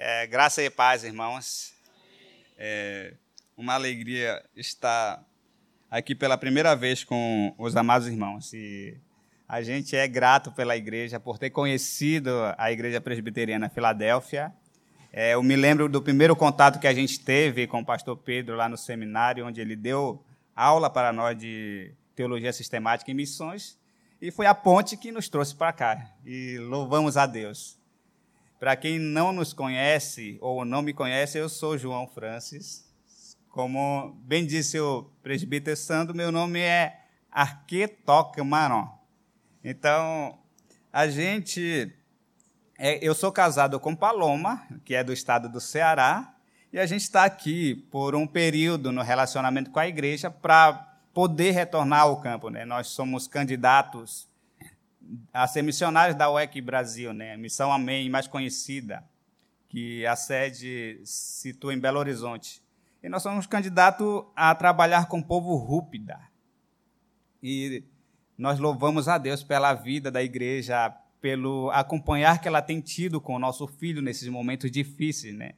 É, graça e paz, irmãos. É uma alegria estar aqui pela primeira vez com os amados irmãos. E a gente é grato pela igreja, por ter conhecido a Igreja Presbiteriana Filadélfia. É, eu me lembro do primeiro contato que a gente teve com o pastor Pedro lá no seminário, onde ele deu aula para nós de teologia sistemática e missões. E foi a ponte que nos trouxe para cá. E louvamos a Deus. Para quem não nos conhece ou não me conhece, eu sou João Francis. Como bem disse o presbítero Sandro, meu nome é Arquetoca Maron. Então, a gente. É, eu sou casado com Paloma, que é do estado do Ceará, e a gente está aqui por um período no relacionamento com a igreja para poder retornar ao campo. Né? Nós somos candidatos a ser missionários da UEC Brasil, né? Missão Amém, mais conhecida, que a sede situa em Belo Horizonte. E nós somos candidatos a trabalhar com o povo rúpida. E nós louvamos a Deus pela vida da igreja, pelo acompanhar que ela tem tido com o nosso filho nesses momentos difíceis, né?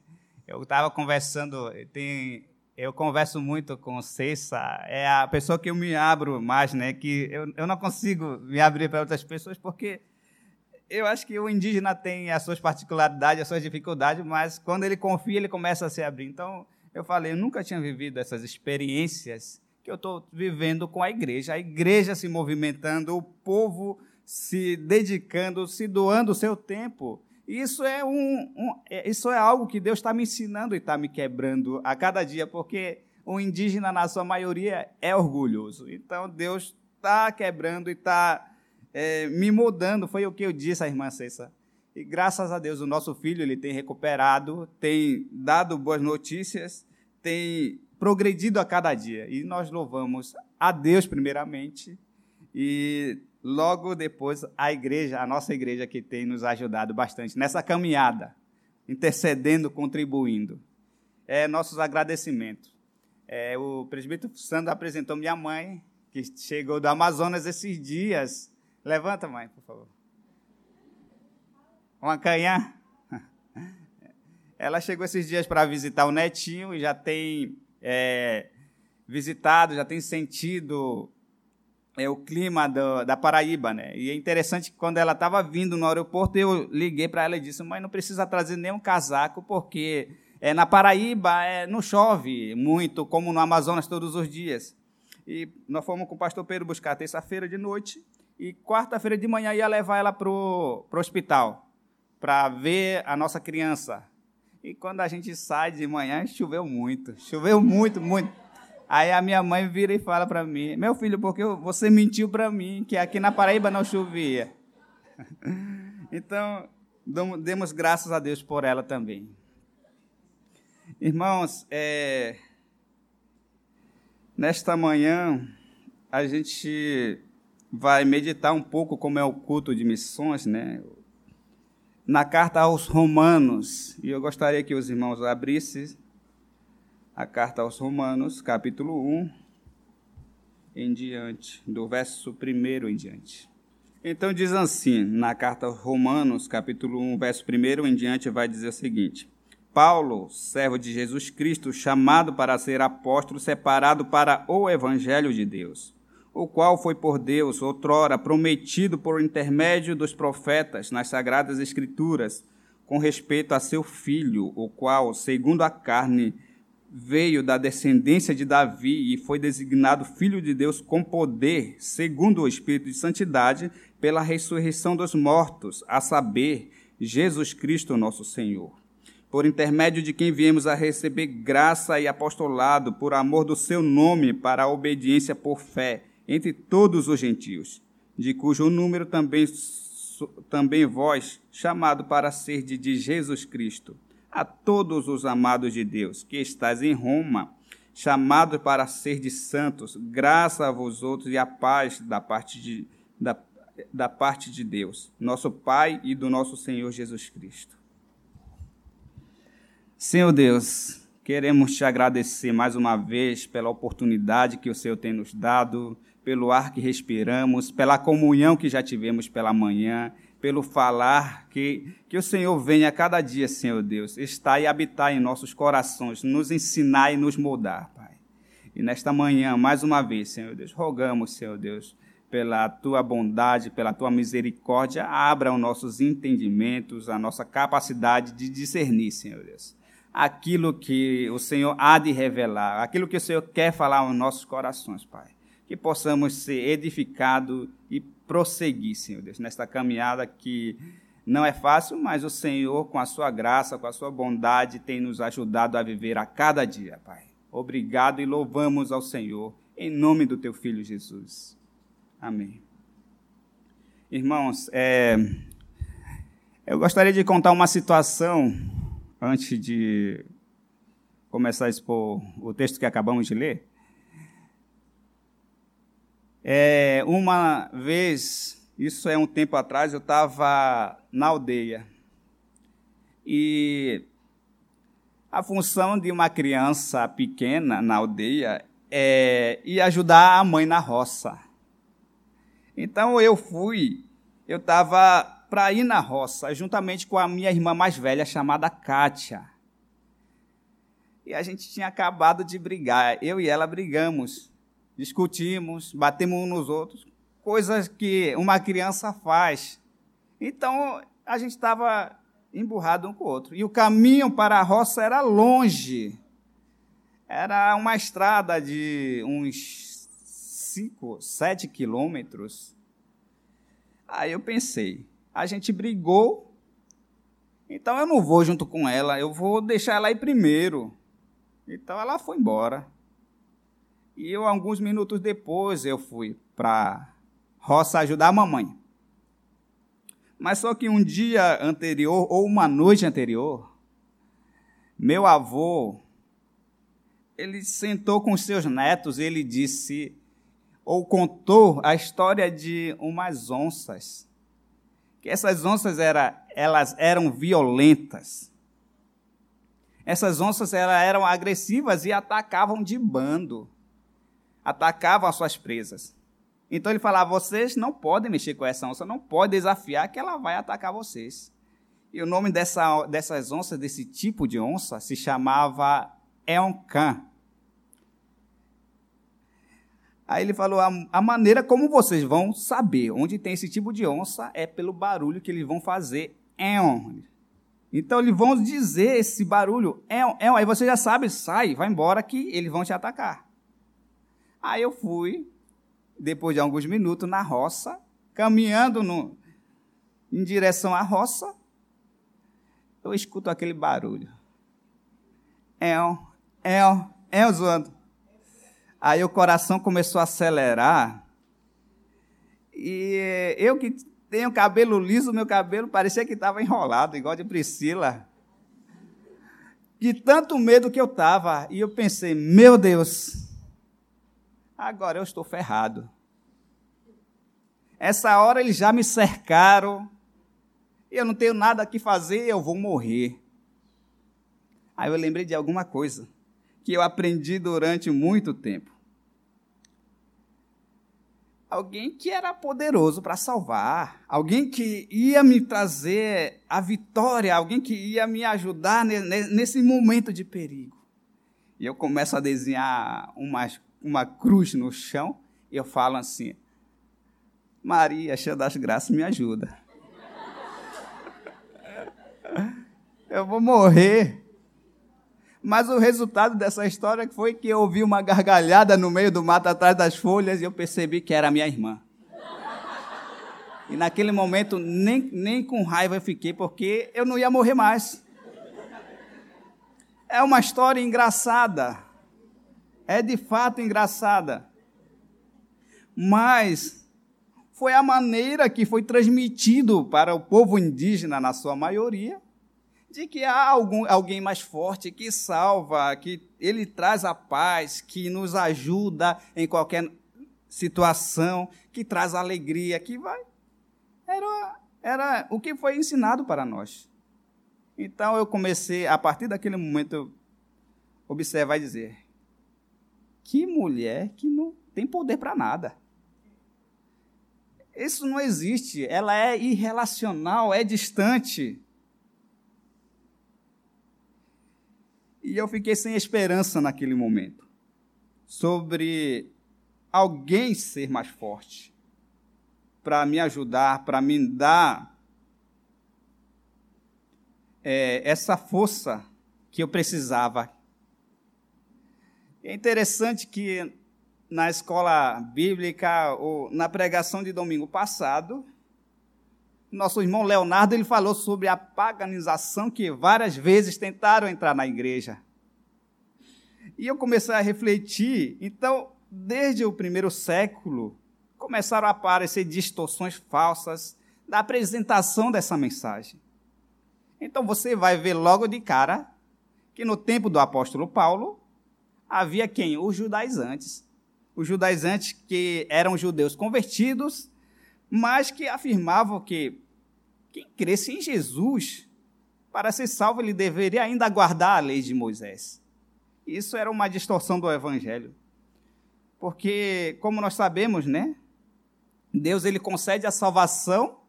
Eu estava conversando, tem eu converso muito com Cessa, é a pessoa que eu me abro mais, né? Que eu, eu não consigo me abrir para outras pessoas porque eu acho que o indígena tem as suas particularidades, as suas dificuldades, mas quando ele confia, ele começa a se abrir. Então, eu falei, eu nunca tinha vivido essas experiências que eu estou vivendo com a igreja, a igreja se movimentando, o povo se dedicando, se doando o seu tempo isso é, um, um é, isso é algo que Deus está me ensinando e está me quebrando a cada dia, porque o indígena, na sua maioria, é orgulhoso. Então, Deus está quebrando e está é, me mudando. Foi o que eu disse à irmã Cessa. E graças a Deus, o nosso filho ele tem recuperado, tem dado boas notícias, tem progredido a cada dia. E nós louvamos a Deus, primeiramente, e Logo depois, a igreja, a nossa igreja que tem nos ajudado bastante nessa caminhada, intercedendo, contribuindo. É nossos agradecimentos. É, o presbítero Sandro apresentou minha mãe, que chegou do Amazonas esses dias. Levanta, mãe, por favor. Uma canhã. Ela chegou esses dias para visitar o netinho e já tem é, visitado, já tem sentido é o clima do, da Paraíba, né? E é interessante que quando ela estava vindo no aeroporto, eu liguei para ela e disse: "Mãe, não precisa trazer nenhum casaco porque é na Paraíba é, não chove muito como no Amazonas todos os dias". E nós fomos com o pastor Pedro buscar terça-feira de noite e quarta-feira de manhã ia levar ela pro pro hospital para ver a nossa criança. E quando a gente sai de manhã, choveu muito, choveu muito, muito. Aí a minha mãe vira e fala para mim: Meu filho, porque você mentiu para mim que aqui na Paraíba não chovia. então, demos graças a Deus por ela também. Irmãos, é, nesta manhã a gente vai meditar um pouco como é o culto de missões, né? Na carta aos Romanos, e eu gostaria que os irmãos abrissem a carta aos Romanos, capítulo 1, em diante, do verso 1 em diante. Então diz assim, na carta aos Romanos, capítulo 1, verso 1 em diante, vai dizer o seguinte: Paulo, servo de Jesus Cristo, chamado para ser apóstolo, separado para o evangelho de Deus, o qual foi por Deus outrora prometido por intermédio dos profetas nas sagradas escrituras, com respeito a seu filho, o qual, segundo a carne, veio da descendência de Davi e foi designado Filho de Deus com poder, segundo o Espírito de Santidade, pela ressurreição dos mortos, a saber, Jesus Cristo, nosso Senhor. Por intermédio de quem viemos a receber graça e apostolado por amor do seu nome para a obediência por fé entre todos os gentios, de cujo número também, também vós, chamado para ser de Jesus Cristo a todos os amados de Deus, que estáis em Roma, chamados para ser de santos, graça a vós outros e a paz da parte de, da, da parte de Deus, nosso Pai e do nosso Senhor Jesus Cristo. Senhor Deus, queremos te agradecer mais uma vez pela oportunidade que o Senhor tem nos dado, pelo ar que respiramos, pela comunhão que já tivemos pela manhã pelo falar, que, que o Senhor venha a cada dia, Senhor Deus, estar e habitar em nossos corações, nos ensinar e nos moldar, Pai. E nesta manhã, mais uma vez, Senhor Deus, rogamos, Senhor Deus, pela tua bondade, pela tua misericórdia, abra os nossos entendimentos, a nossa capacidade de discernir, Senhor Deus. Aquilo que o Senhor há de revelar, aquilo que o Senhor quer falar aos nossos corações, Pai. Que possamos ser edificados e prosseguir, Senhor Deus, nesta caminhada que não é fácil, mas o Senhor, com a sua graça, com a sua bondade, tem nos ajudado a viver a cada dia, Pai. Obrigado e louvamos ao Senhor, em nome do teu Filho Jesus. Amém. Irmãos, é, eu gostaria de contar uma situação antes de começar a expor o texto que acabamos de ler. É, uma vez, isso é um tempo atrás, eu estava na aldeia e a função de uma criança pequena na aldeia é ir ajudar a mãe na roça. Então eu fui, eu estava para ir na roça, juntamente com a minha irmã mais velha, chamada Kátia. E a gente tinha acabado de brigar, eu e ela brigamos, discutimos, batemos uns nos outros, coisas que uma criança faz. Então a gente estava emburrado um com o outro. E o caminho para a roça era longe. Era uma estrada de uns 5, 7 quilômetros. Aí eu pensei, a gente brigou, então eu não vou junto com ela, eu vou deixar ela ir primeiro. Então ela foi embora. E eu, alguns minutos depois, eu fui para roça ajudar a mamãe. Mas só que um dia anterior, ou uma noite anterior, meu avô, ele sentou com seus netos e ele disse: ou contou a história de umas onças. Que essas onças era, elas eram violentas. Essas onças eram agressivas e atacavam de bando. Atacavam as suas presas. Então ele falava: vocês não podem mexer com essa onça, não pode desafiar que ela vai atacar vocês. E o nome dessa, dessas onças, desse tipo de onça, se chamava Eoncan. Aí ele falou: a, a, maneira como vocês vão saber onde tem esse tipo de onça é pelo barulho que eles vão fazer. Então eles vão dizer esse barulho. Aí você já sabe, sai, vai embora que eles vão te atacar. Aí eu fui, depois de alguns minutos, na roça, caminhando no, em direção à roça, eu escuto aquele barulho. É, é, é, zoando. Aí o coração começou a acelerar. E eu que tenho cabelo liso, meu cabelo parecia que estava enrolado, igual de Priscila. De tanto medo que eu estava. E eu pensei, meu Deus, agora eu estou ferrado. Essa hora eles já me cercaram. Eu não tenho nada que fazer, eu vou morrer. Aí eu lembrei de alguma coisa que eu aprendi durante muito tempo. Alguém que era poderoso para salvar, alguém que ia me trazer a vitória, alguém que ia me ajudar nesse momento de perigo. E eu começo a desenhar uma, uma cruz no chão eu falo assim: Maria, cheia das graças, me ajuda. Eu vou morrer. Mas o resultado dessa história foi que eu ouvi uma gargalhada no meio do mato atrás das folhas e eu percebi que era minha irmã. E naquele momento nem, nem com raiva eu fiquei, porque eu não ia morrer mais. É uma história engraçada. É de fato engraçada. Mas foi a maneira que foi transmitido para o povo indígena, na sua maioria, de que há algum, alguém mais forte que salva, que ele traz a paz, que nos ajuda em qualquer situação, que traz alegria, que vai. Era, era o que foi ensinado para nós. Então eu comecei, a partir daquele momento, observar e dizer: que mulher que não tem poder para nada. Isso não existe. Ela é irrelacional, é distante. E eu fiquei sem esperança naquele momento sobre alguém ser mais forte para me ajudar, para me dar é, essa força que eu precisava. É interessante que na escola bíblica ou na pregação de domingo passado, nosso irmão Leonardo ele falou sobre a paganização que várias vezes tentaram entrar na igreja. E eu comecei a refletir, então, desde o primeiro século, começaram a aparecer distorções falsas da apresentação dessa mensagem. Então você vai ver logo de cara que no tempo do apóstolo Paulo havia quem? Os judaizantes. Os judaizantes que eram judeus convertidos, mas que afirmavam que quem cresce em Jesus, para ser salvo, ele deveria ainda guardar a lei de Moisés. Isso era uma distorção do evangelho. Porque, como nós sabemos, né? Deus ele concede a salvação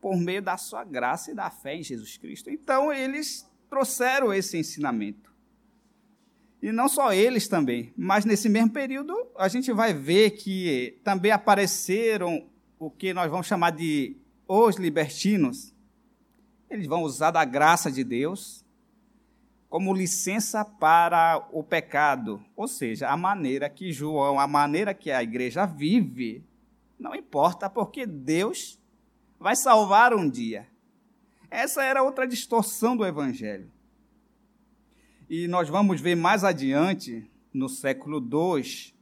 por meio da sua graça e da fé em Jesus Cristo. Então, eles trouxeram esse ensinamento. E não só eles também, mas nesse mesmo período a gente vai ver que também apareceram o que nós vamos chamar de os libertinos. Eles vão usar da graça de Deus como licença para o pecado, ou seja, a maneira que João, a maneira que a igreja vive, não importa, porque Deus vai salvar um dia. Essa era outra distorção do Evangelho. E nós vamos ver mais adiante, no século II,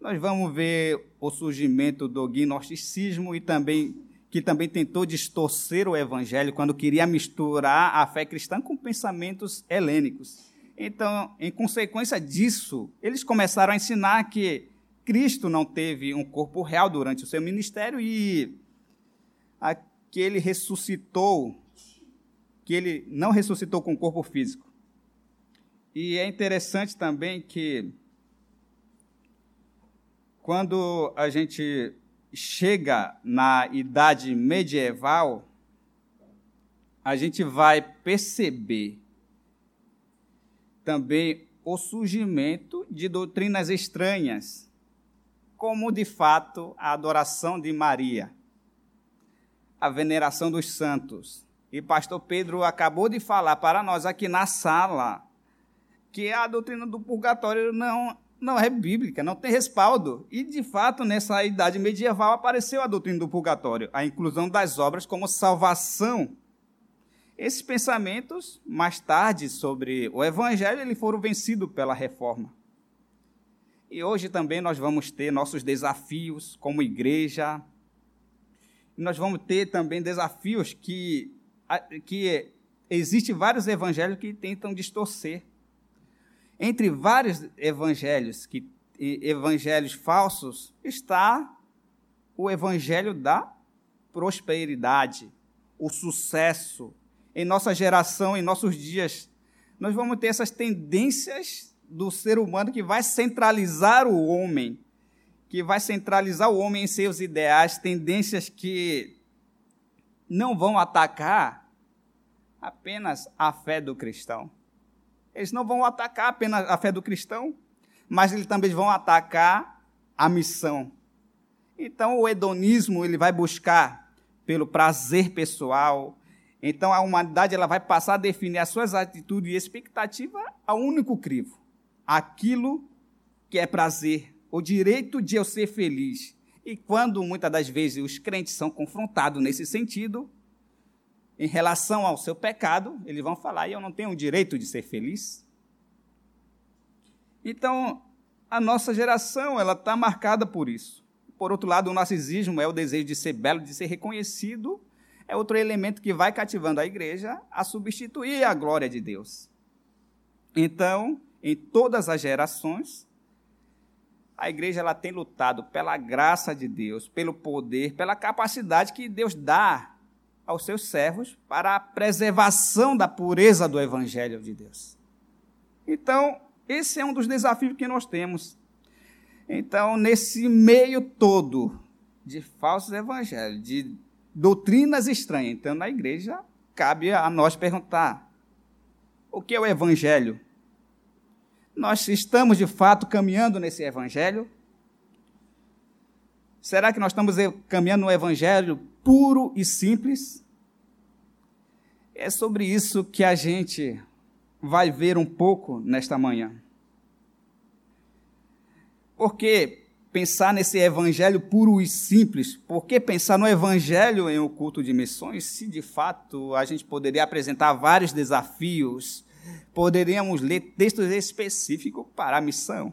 nós vamos ver o surgimento do gnosticismo e também que também tentou distorcer o evangelho quando queria misturar a fé cristã com pensamentos helênicos. Então, em consequência disso, eles começaram a ensinar que Cristo não teve um corpo real durante o seu ministério e que ele ressuscitou, que ele não ressuscitou com corpo físico. E é interessante também que quando a gente chega na idade medieval, a gente vai perceber também o surgimento de doutrinas estranhas, como de fato a adoração de Maria a veneração dos santos. E pastor Pedro acabou de falar para nós aqui na sala que a doutrina do purgatório não, não é bíblica, não tem respaldo. E, de fato, nessa idade medieval apareceu a doutrina do purgatório, a inclusão das obras como salvação. Esses pensamentos, mais tarde, sobre o evangelho, eles foram vencidos pela reforma. E hoje também nós vamos ter nossos desafios como igreja, nós vamos ter também desafios que, que existem vários evangelhos que tentam distorcer. Entre vários evangelhos, que, evangelhos falsos, está o evangelho da prosperidade, o sucesso. Em nossa geração, em nossos dias, nós vamos ter essas tendências do ser humano que vai centralizar o homem que vai centralizar o homem em seus ideais, tendências que não vão atacar apenas a fé do cristão. Eles não vão atacar apenas a fé do cristão, mas eles também vão atacar a missão. Então o hedonismo ele vai buscar pelo prazer pessoal. Então a humanidade ela vai passar a definir as suas atitudes e expectativas ao único crivo, aquilo que é prazer, o direito de eu ser feliz. E quando muitas das vezes os crentes são confrontados nesse sentido, em relação ao seu pecado, eles vão falar: eu não tenho o direito de ser feliz. Então, a nossa geração ela está marcada por isso. Por outro lado, o narcisismo é o desejo de ser belo, de ser reconhecido, é outro elemento que vai cativando a igreja a substituir a glória de Deus. Então, em todas as gerações, a igreja ela tem lutado pela graça de Deus, pelo poder, pela capacidade que Deus dá aos seus servos para a preservação da pureza do evangelho de Deus. Então, esse é um dos desafios que nós temos. Então, nesse meio todo de falsos evangelhos, de doutrinas estranhas. Então, na igreja, cabe a nós perguntar: o que é o evangelho? Nós estamos de fato caminhando nesse evangelho? Será que nós estamos caminhando no evangelho puro e simples? É sobre isso que a gente vai ver um pouco nesta manhã. Porque pensar nesse evangelho puro e simples, por que pensar no evangelho em um culto de missões, se de fato a gente poderia apresentar vários desafios, poderíamos ler textos específicos para a missão.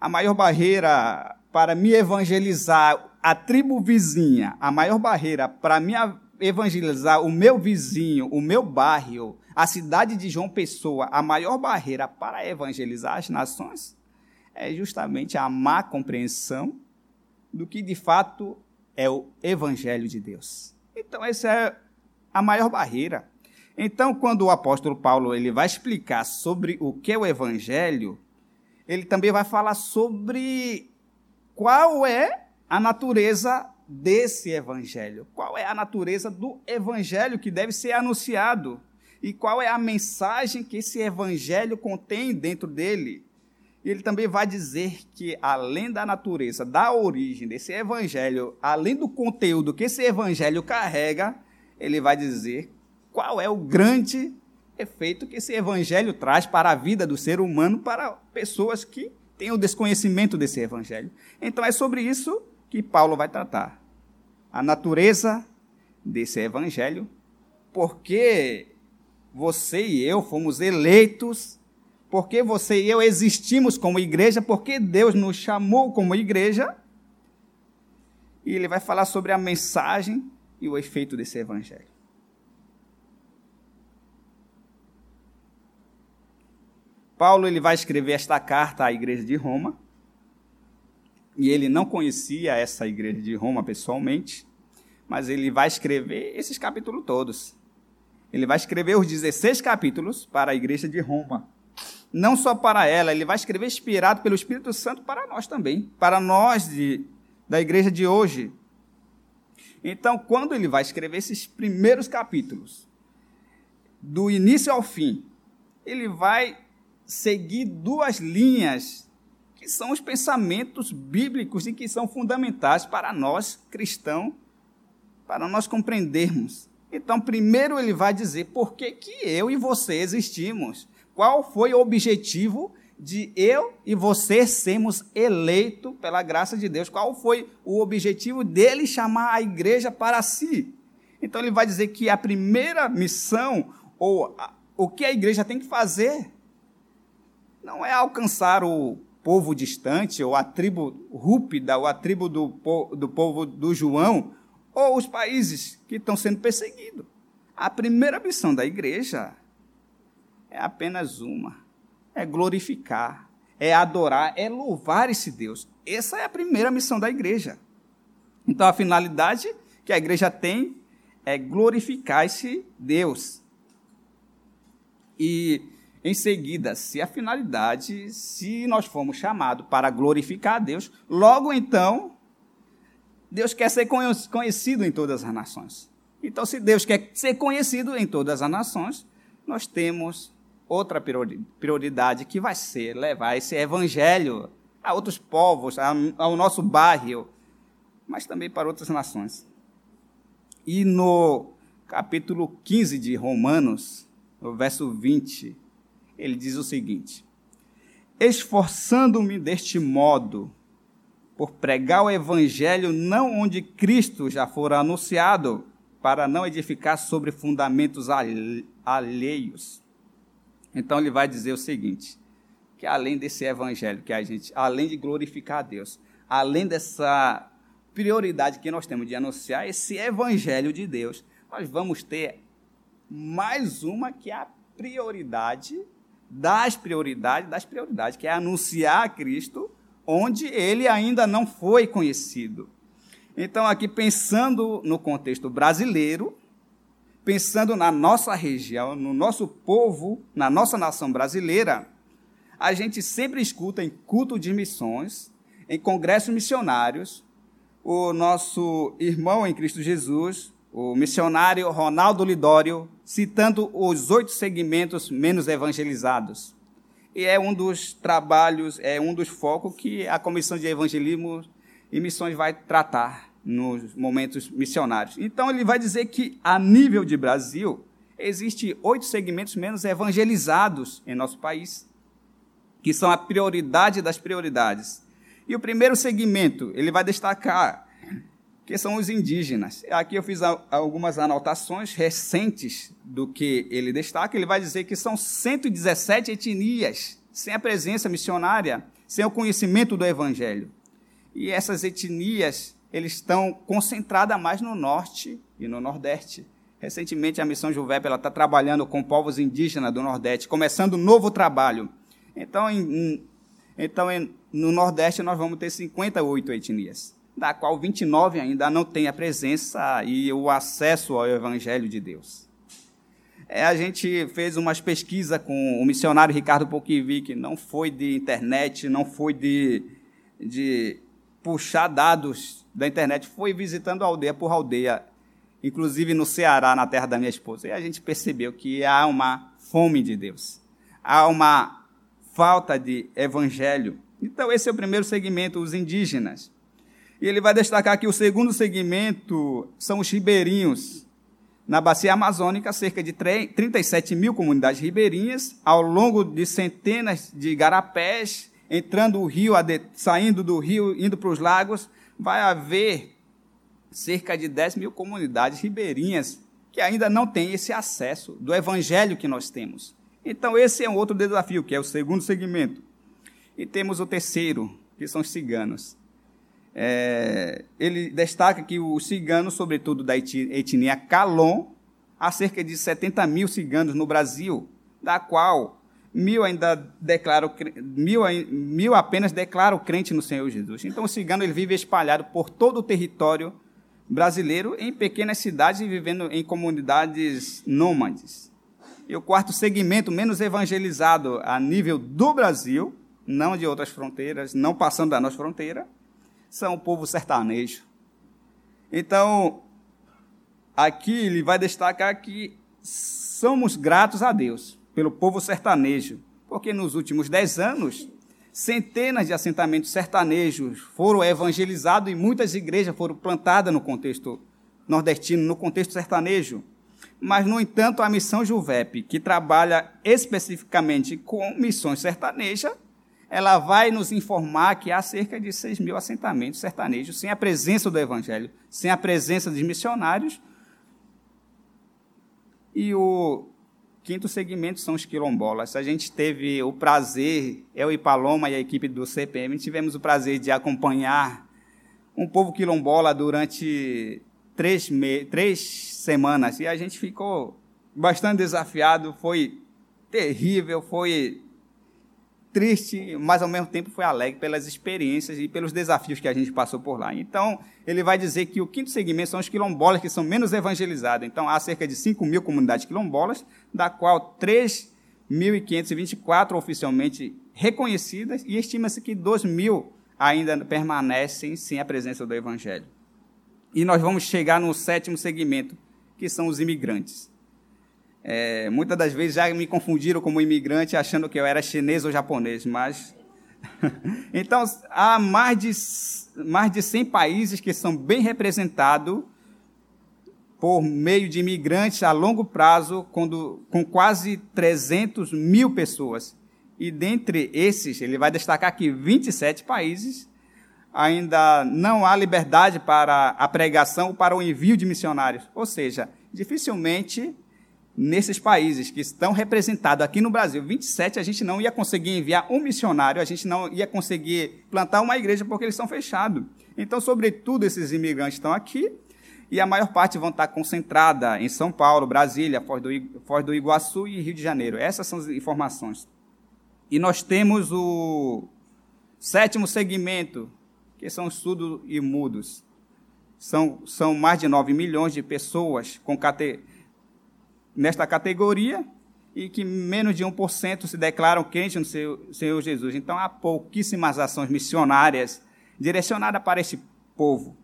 A maior barreira para me evangelizar a tribo vizinha, a maior barreira para me evangelizar o meu vizinho, o meu bairro, a cidade de João Pessoa, a maior barreira para evangelizar as nações é justamente a má compreensão do que de fato é o evangelho de Deus. Então essa é a maior barreira. Então, quando o apóstolo Paulo ele vai explicar sobre o que é o evangelho, ele também vai falar sobre qual é a natureza desse evangelho. Qual é a natureza do evangelho que deve ser anunciado? E qual é a mensagem que esse evangelho contém dentro dele? Ele também vai dizer que, além da natureza, da origem desse evangelho, além do conteúdo que esse evangelho carrega, ele vai dizer qual é o grande efeito que esse evangelho traz para a vida do ser humano, para pessoas que têm o desconhecimento desse evangelho. Então é sobre isso que Paulo vai tratar. A natureza desse evangelho, porque você e eu fomos eleitos porque você e eu existimos como igreja, porque Deus nos chamou como igreja. E ele vai falar sobre a mensagem e o efeito desse evangelho. Paulo ele vai escrever esta carta à igreja de Roma. E ele não conhecia essa igreja de Roma pessoalmente, mas ele vai escrever esses capítulos todos. Ele vai escrever os 16 capítulos para a igreja de Roma não só para ela, ele vai escrever inspirado pelo Espírito Santo para nós também, para nós de, da igreja de hoje. Então, quando ele vai escrever esses primeiros capítulos, do início ao fim, ele vai seguir duas linhas que são os pensamentos bíblicos e que são fundamentais para nós cristãos, para nós compreendermos. Então, primeiro ele vai dizer por que, que eu e você existimos. Qual foi o objetivo de eu e você sermos eleitos pela graça de Deus? Qual foi o objetivo dele chamar a igreja para si? Então ele vai dizer que a primeira missão, ou a, o que a igreja tem que fazer, não é alcançar o povo distante, ou a tribo rúpida, ou a tribo do, do povo do João, ou os países que estão sendo perseguidos. A primeira missão da igreja é apenas uma: é glorificar, é adorar, é louvar esse Deus. Essa é a primeira missão da igreja. Então, a finalidade que a igreja tem é glorificar esse Deus. E, em seguida, se a finalidade, se nós formos chamados para glorificar a Deus, logo então, Deus quer ser conhecido em todas as nações. Então, se Deus quer ser conhecido em todas as nações, nós temos outra prioridade que vai ser levar esse evangelho a outros povos, ao nosso bairro, mas também para outras nações. E no capítulo 15 de Romanos, no verso 20, ele diz o seguinte: Esforçando-me deste modo, por pregar o evangelho não onde Cristo já fora anunciado, para não edificar sobre fundamentos alheios. Então ele vai dizer o seguinte: que além desse evangelho que a gente, além de glorificar a Deus, além dessa prioridade que nós temos de anunciar esse evangelho de Deus, nós vamos ter mais uma que é a prioridade das prioridades, das prioridades, que é anunciar a Cristo onde ele ainda não foi conhecido. Então, aqui pensando no contexto brasileiro, pensando na nossa região, no nosso povo, na nossa nação brasileira, a gente sempre escuta em culto de missões, em congressos missionários, o nosso irmão em Cristo Jesus, o missionário Ronaldo Lidório, citando os oito segmentos menos evangelizados. E é um dos trabalhos, é um dos focos que a Comissão de Evangelismo e Missões vai tratar nos momentos missionários. Então, ele vai dizer que, a nível de Brasil, existe oito segmentos menos evangelizados em nosso país, que são a prioridade das prioridades. E o primeiro segmento, ele vai destacar que são os indígenas. Aqui eu fiz algumas anotações recentes do que ele destaca. Ele vai dizer que são 117 etnias sem a presença missionária, sem o conhecimento do evangelho. E essas etnias, eles estão concentradas mais no norte e no nordeste. Recentemente, a Missão Juvep está trabalhando com povos indígenas do Nordeste, começando um novo trabalho. Então, em, então em, no Nordeste, nós vamos ter 58 etnias, da qual 29 ainda não têm a presença e o acesso ao Evangelho de Deus. É, a gente fez umas pesquisas com o missionário Ricardo Poquivic, não foi de internet, não foi de, de puxar dados da internet, foi visitando aldeia por aldeia inclusive no Ceará, na terra da minha esposa. E a gente percebeu que há uma fome de Deus, há uma falta de evangelho. Então, esse é o primeiro segmento, os indígenas. E ele vai destacar que o segundo segmento são os ribeirinhos. Na bacia amazônica, cerca de 37 mil comunidades ribeirinhas, ao longo de centenas de garapés, entrando o rio, saindo do rio, indo para os lagos, vai haver cerca de 10 mil comunidades ribeirinhas que ainda não têm esse acesso do evangelho que nós temos. Então, esse é um outro desafio, que é o segundo segmento. E temos o terceiro, que são os ciganos. É, ele destaca que os ciganos, sobretudo da etnia Calon, há cerca de 70 mil ciganos no Brasil, da qual mil ainda declaram, mil, mil apenas declaram crente no Senhor Jesus. Então, o cigano ele vive espalhado por todo o território brasileiro em pequenas cidades e vivendo em comunidades nômades. E o quarto segmento menos evangelizado a nível do Brasil, não de outras fronteiras, não passando da nossa fronteira, são o povo sertanejo. Então, aqui ele vai destacar que somos gratos a Deus pelo povo sertanejo, porque nos últimos dez anos Centenas de assentamentos sertanejos foram evangelizados e muitas igrejas foram plantadas no contexto nordestino, no contexto sertanejo. Mas, no entanto, a missão Juvep, que trabalha especificamente com missões sertanejas, ela vai nos informar que há cerca de 6 mil assentamentos sertanejos sem a presença do Evangelho, sem a presença dos missionários. E o Quinto segmento são os quilombolas. A gente teve o prazer, eu e Paloma e a equipe do CPM, tivemos o prazer de acompanhar um povo quilombola durante três, me três semanas. E a gente ficou bastante desafiado, foi terrível, foi triste, mas ao mesmo tempo foi alegre pelas experiências e pelos desafios que a gente passou por lá. Então, ele vai dizer que o quinto segmento são os quilombolas que são menos evangelizados. Então, há cerca de 5 mil comunidades quilombolas, da qual 3.524 oficialmente reconhecidas e estima-se que 2 mil ainda permanecem sem a presença do evangelho. E nós vamos chegar no sétimo segmento, que são os imigrantes. É, muitas das vezes já me confundiram como imigrante achando que eu era chinês ou japonês, mas. então, há mais de, mais de 100 países que são bem representados por meio de imigrantes a longo prazo, quando, com quase 300 mil pessoas. E dentre esses, ele vai destacar que 27 países ainda não há liberdade para a pregação ou para o envio de missionários. Ou seja, dificilmente nesses países que estão representados aqui no Brasil, 27, a gente não ia conseguir enviar um missionário, a gente não ia conseguir plantar uma igreja porque eles estão fechados. Então, sobretudo, esses imigrantes estão aqui e a maior parte vão estar concentrada em São Paulo, Brasília, Foz do, Iguaçu e Rio de Janeiro. Essas são as informações. E nós temos o sétimo segmento, que são os surdos e mudos. São, são mais de 9 milhões de pessoas com categoria nesta categoria e que menos de 1% se declaram crentes no Senhor Jesus. Então, há pouquíssimas ações missionárias direcionada para esse povo.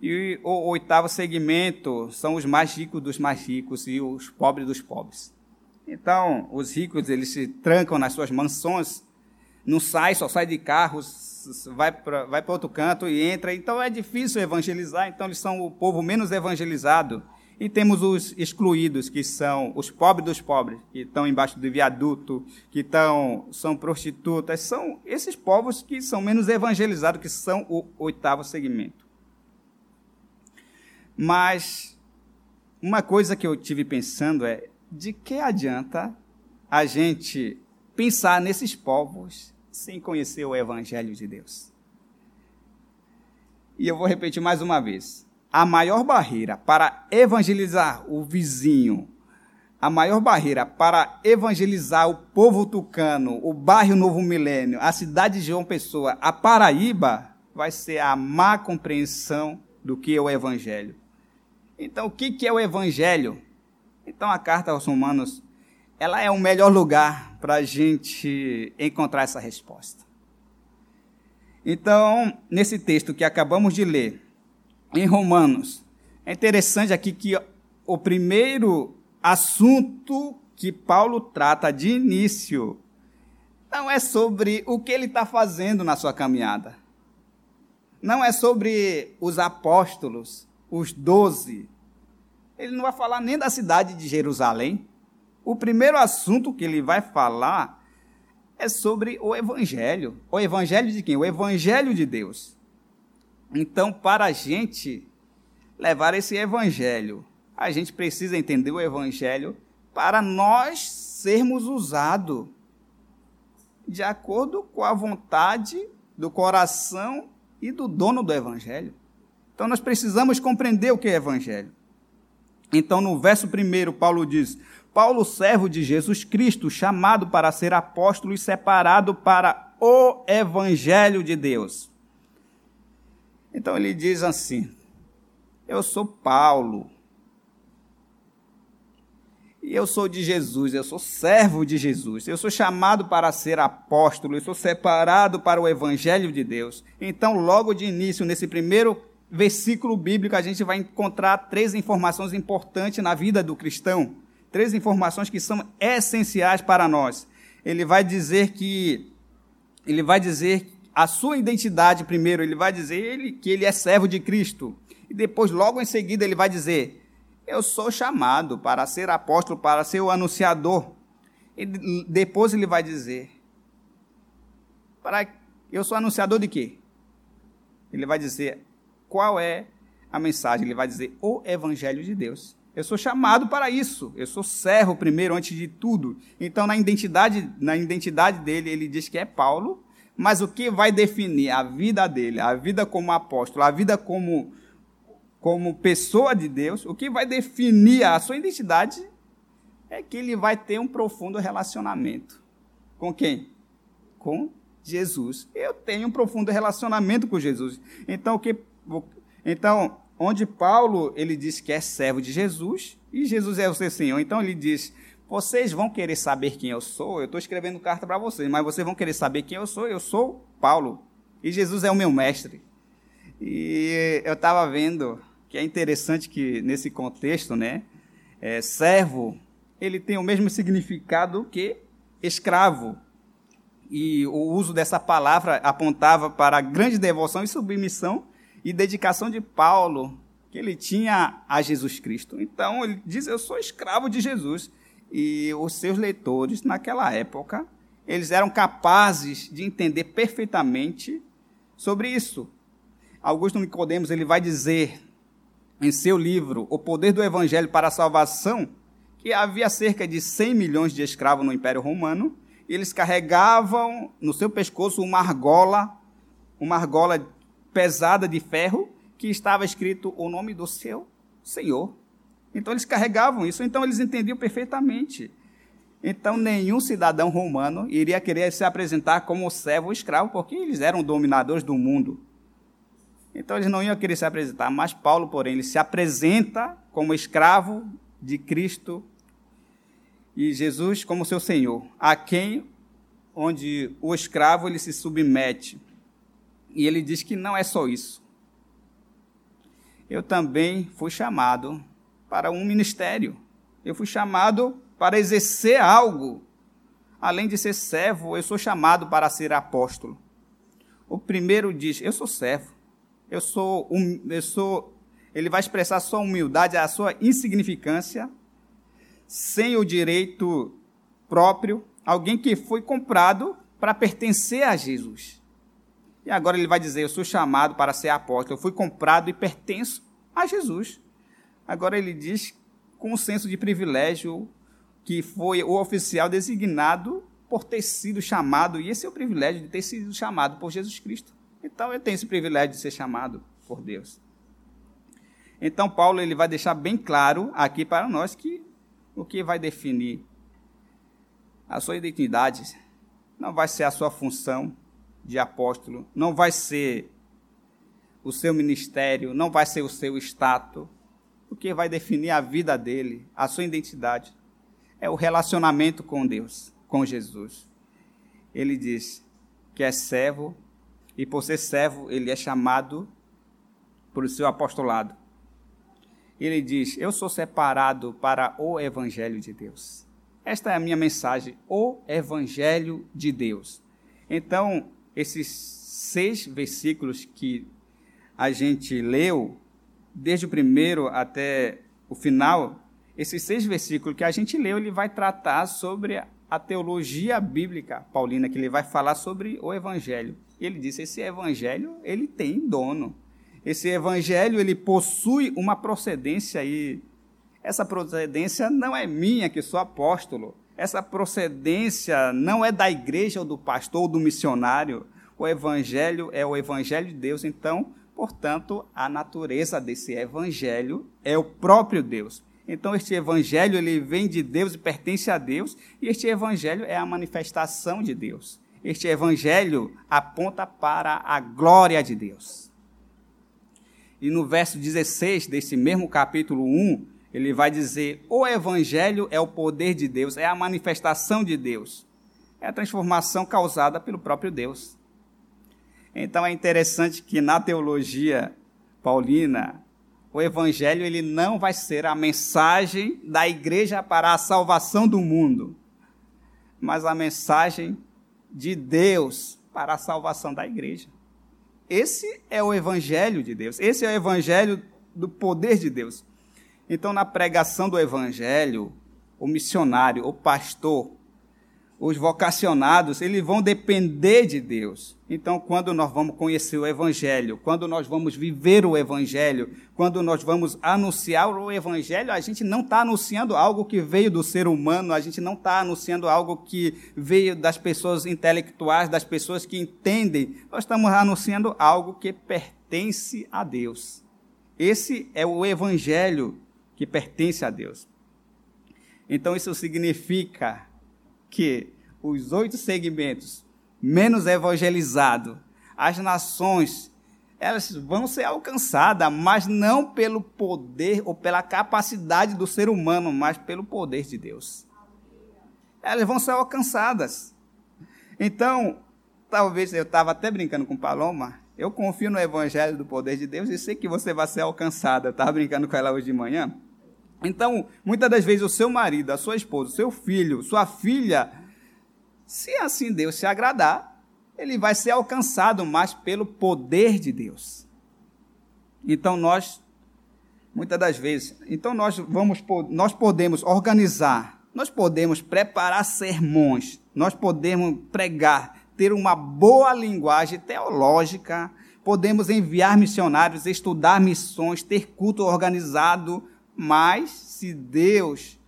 E o oitavo segmento são os mais ricos dos mais ricos e os pobres dos pobres. Então, os ricos eles se trancam nas suas mansões, não sai, só sai de carros, vai para vai outro canto e entra. Então é difícil evangelizar. Então eles são o povo menos evangelizado. E temos os excluídos, que são os pobres dos pobres, que estão embaixo do viaduto, que estão, são prostitutas. São esses povos que são menos evangelizados, que são o oitavo segmento. Mas uma coisa que eu tive pensando é de que adianta a gente pensar nesses povos sem conhecer o evangelho de Deus? E eu vou repetir mais uma vez. A maior barreira para evangelizar o vizinho, a maior barreira para evangelizar o povo tucano, o bairro Novo Milênio, a cidade de João Pessoa, a Paraíba, vai ser a má compreensão do que é o evangelho. Então, o que é o Evangelho? Então, a carta aos Romanos, ela é o melhor lugar para a gente encontrar essa resposta. Então, nesse texto que acabamos de ler, em Romanos, é interessante aqui que o primeiro assunto que Paulo trata de início não é sobre o que ele está fazendo na sua caminhada. Não é sobre os apóstolos, os doze, ele não vai falar nem da cidade de Jerusalém. O primeiro assunto que ele vai falar é sobre o Evangelho. O Evangelho de quem? O Evangelho de Deus. Então, para a gente levar esse Evangelho, a gente precisa entender o Evangelho para nós sermos usados de acordo com a vontade do coração e do dono do Evangelho. Então nós precisamos compreender o que é evangelho. Então, no verso 1, Paulo diz: Paulo, servo de Jesus Cristo, chamado para ser apóstolo e separado para o evangelho de Deus. Então ele diz assim: Eu sou Paulo. E eu sou de Jesus, eu sou servo de Jesus, eu sou chamado para ser apóstolo, eu sou separado para o Evangelho de Deus. Então, logo de início, nesse primeiro versículo bíblico, a gente vai encontrar três informações importantes na vida do cristão. Três informações que são essenciais para nós. Ele vai dizer que ele vai dizer a sua identidade primeiro, ele vai dizer ele, que ele é servo de Cristo. E depois, logo em seguida, ele vai dizer: Eu sou chamado para ser apóstolo, para ser o anunciador. E depois ele vai dizer: para, Eu sou anunciador de quê? Ele vai dizer: qual é a mensagem? Ele vai dizer o Evangelho de Deus. Eu sou chamado para isso. Eu sou servo primeiro, antes de tudo. Então, na identidade, na identidade dele, ele diz que é Paulo, mas o que vai definir a vida dele, a vida como apóstolo, a vida como, como pessoa de Deus, o que vai definir a sua identidade é que ele vai ter um profundo relacionamento. Com quem? Com Jesus. Eu tenho um profundo relacionamento com Jesus. Então, o que então, onde Paulo ele diz que é servo de Jesus e Jesus é o seu Senhor, então ele diz: vocês vão querer saber quem eu sou. Eu estou escrevendo carta para vocês, mas vocês vão querer saber quem eu sou. Eu sou Paulo e Jesus é o meu mestre. E eu estava vendo que é interessante que nesse contexto, né, é, servo ele tem o mesmo significado que escravo. E o uso dessa palavra apontava para a grande devoção e submissão e dedicação de Paulo que ele tinha a Jesus Cristo. Então ele diz: Eu sou escravo de Jesus. E os seus leitores, naquela época, eles eram capazes de entender perfeitamente sobre isso. Augusto Nicodemos ele vai dizer em seu livro O Poder do Evangelho para a Salvação que havia cerca de 100 milhões de escravos no Império Romano e eles carregavam no seu pescoço uma argola, uma argola pesada de ferro que estava escrito o nome do seu Senhor. Então eles carregavam isso, então eles entendiam perfeitamente. Então nenhum cidadão romano iria querer se apresentar como servo ou escravo, porque eles eram dominadores do mundo. Então eles não iam querer se apresentar, mas Paulo, porém, ele se apresenta como escravo de Cristo e Jesus como seu Senhor, a quem onde o escravo ele se submete E ele diz que não é só isso. Eu também fui chamado para um ministério. Eu fui chamado para exercer algo. Além de ser servo, eu sou chamado para ser apóstolo. O primeiro diz: Eu sou servo. Eu sou, eu sou. Ele vai expressar sua humildade, a sua insignificância, sem o direito próprio, alguém que foi comprado para pertencer a Jesus. E agora ele vai dizer: Eu sou chamado para ser apóstolo, eu fui comprado e pertenço a Jesus. Agora ele diz com um senso de privilégio que foi o oficial designado por ter sido chamado, e esse é o privilégio de ter sido chamado por Jesus Cristo. Então eu tenho esse privilégio de ser chamado por Deus. Então Paulo ele vai deixar bem claro aqui para nós que o que vai definir a sua identidade não vai ser a sua função de apóstolo, não vai ser o seu ministério, não vai ser o seu status. O que vai definir a vida dele, a sua identidade, é o relacionamento com Deus, com Jesus. Ele diz que é servo, e por ser servo, ele é chamado por o seu apostolado. Ele diz: Eu sou separado para o Evangelho de Deus. Esta é a minha mensagem, o Evangelho de Deus. Então, esses seis versículos que a gente leu, desde o primeiro até o final, esses seis versículos que a gente leu, ele vai tratar sobre a teologia bíblica paulina, que ele vai falar sobre o evangelho. Ele disse: esse evangelho, ele tem dono. Esse evangelho, ele possui uma procedência e essa procedência não é minha, que sou apóstolo. Essa procedência não é da igreja ou do pastor ou do missionário. O evangelho é o evangelho de Deus, então, portanto, a natureza desse evangelho é o próprio Deus. Então este evangelho ele vem de Deus e pertence a Deus, e este evangelho é a manifestação de Deus. Este evangelho aponta para a glória de Deus. E no verso 16 desse mesmo capítulo 1, ele vai dizer: "O evangelho é o poder de Deus, é a manifestação de Deus. É a transformação causada pelo próprio Deus." Então é interessante que na teologia paulina o evangelho ele não vai ser a mensagem da igreja para a salvação do mundo, mas a mensagem de Deus para a salvação da igreja. Esse é o evangelho de Deus. Esse é o evangelho do poder de Deus. Então, na pregação do evangelho, o missionário, o pastor, os vocacionados, eles vão depender de Deus. Então, quando nós vamos conhecer o Evangelho, quando nós vamos viver o Evangelho, quando nós vamos anunciar o Evangelho, a gente não está anunciando algo que veio do ser humano, a gente não está anunciando algo que veio das pessoas intelectuais, das pessoas que entendem. Nós estamos anunciando algo que pertence a Deus. Esse é o Evangelho que pertence a Deus. Então, isso significa que os oito segmentos menos evangelizados, as nações, elas vão ser alcançadas, mas não pelo poder ou pela capacidade do ser humano, mas pelo poder de Deus. Elas vão ser alcançadas. Então, talvez eu estava até brincando com Paloma, eu confio no evangelho do poder de Deus e sei que você vai ser alcançada. Eu estava brincando com ela hoje de manhã. Então, muitas das vezes, o seu marido, a sua esposa, o seu filho, sua filha, se assim Deus se agradar, ele vai ser alcançado mais pelo poder de Deus. Então, nós, muitas das vezes, então nós vamos, nós podemos organizar, nós podemos preparar sermões, nós podemos pregar, ter uma boa linguagem teológica, podemos enviar missionários, estudar missões, ter culto organizado, mas se Deus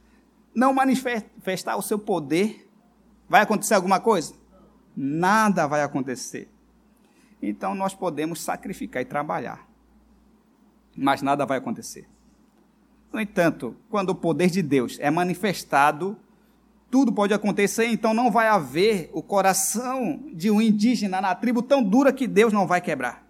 não manifestar o seu poder, vai acontecer alguma coisa? Nada vai acontecer. Então nós podemos sacrificar e trabalhar, mas nada vai acontecer. No entanto, quando o poder de Deus é manifestado, tudo pode acontecer, então não vai haver o coração de um indígena na tribo tão dura que Deus não vai quebrar.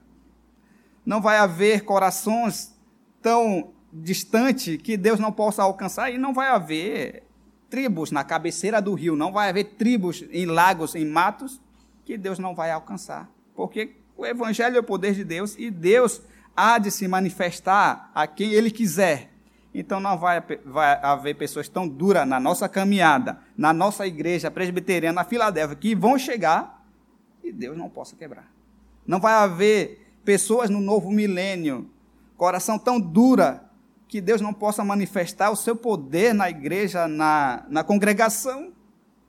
Não vai haver corações tão distante que Deus não possa alcançar e não vai haver tribos na cabeceira do rio, não vai haver tribos em lagos, em matos que Deus não vai alcançar, porque O evangelho é o poder de Deus e Deus há de se manifestar a quem ele quiser. Então não vai, vai haver pessoas tão duras na nossa caminhada, na nossa igreja presbiteriana, na Filadélfia, que vão chegar e Deus não possa quebrar. Não vai haver pessoas no novo milênio, coração tão dura, que Deus não possa manifestar o seu poder na igreja, na, na congregação,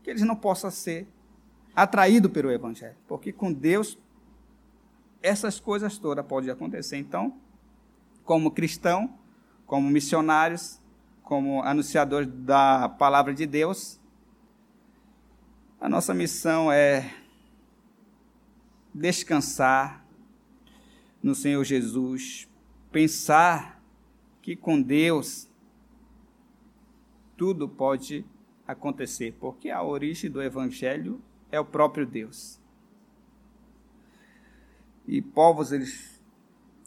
que eles não possam ser atraídos pelo Evangelho. Porque com Deus, essas coisas todas podem acontecer. Então, como cristão, como missionários, como anunciadores da palavra de Deus, a nossa missão é descansar no Senhor Jesus, pensar que com Deus tudo pode acontecer, porque a origem do Evangelho é o próprio Deus. E povos eles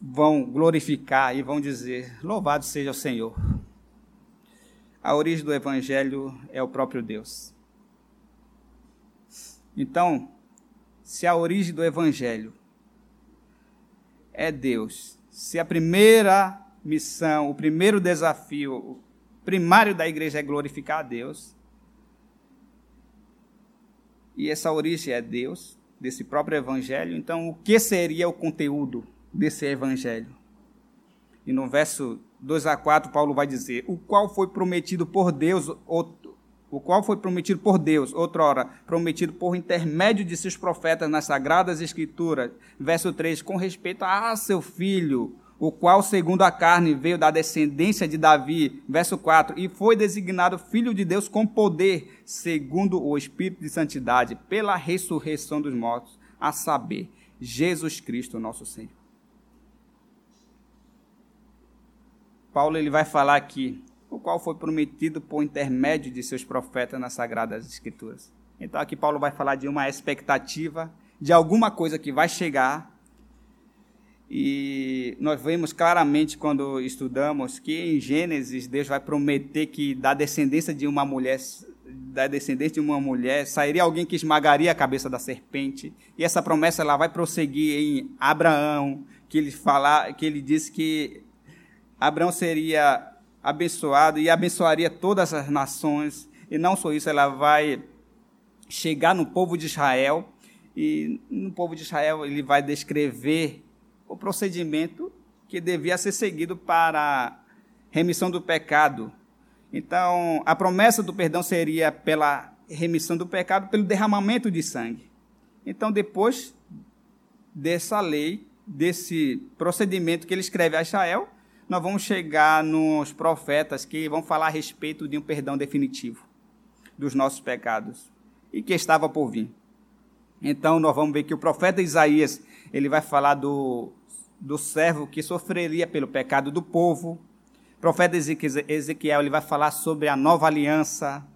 vão glorificar e vão dizer: Louvado seja o Senhor. A origem do Evangelho é o próprio Deus. Então, se a origem do Evangelho é Deus, se a primeira missão, o primeiro desafio primário da igreja é glorificar a Deus, e essa origem é Deus, desse próprio Evangelho, então o que seria o conteúdo desse evangelho. E no verso 2 a 4, Paulo vai dizer: O qual foi prometido por Deus, o qual foi prometido por Deus, outrora, prometido por intermédio de seus profetas nas sagradas escrituras. Verso 3, com respeito a seu filho, o qual, segundo a carne, veio da descendência de Davi. Verso 4, e foi designado filho de Deus com poder, segundo o Espírito de Santidade, pela ressurreição dos mortos, a saber, Jesus Cristo, nosso Senhor. Paulo ele vai falar aqui, o qual foi prometido por intermédio de seus profetas nas Sagradas Escrituras. Então aqui Paulo vai falar de uma expectativa, de alguma coisa que vai chegar. E nós vemos claramente quando estudamos que em Gênesis Deus vai prometer que da descendência de uma mulher da descendência de uma mulher sairia alguém que esmagaria a cabeça da serpente. E essa promessa ela vai prosseguir em Abraão, que ele fala, que ele disse que Abraão seria abençoado e abençoaria todas as nações. E não só isso, ela vai chegar no povo de Israel e no povo de Israel ele vai descrever o procedimento que devia ser seguido para remissão do pecado. Então, a promessa do perdão seria pela remissão do pecado, pelo derramamento de sangue. Então, depois dessa lei, desse procedimento que ele escreve a Israel, nós vamos chegar nos profetas que vão falar a respeito de um perdão definitivo dos nossos pecados e que estava por vir. Então nós vamos ver que o profeta Isaías, ele vai falar do, do servo que sofreria pelo pecado do povo. O profeta Ezequiel, ele vai falar sobre a nova aliança.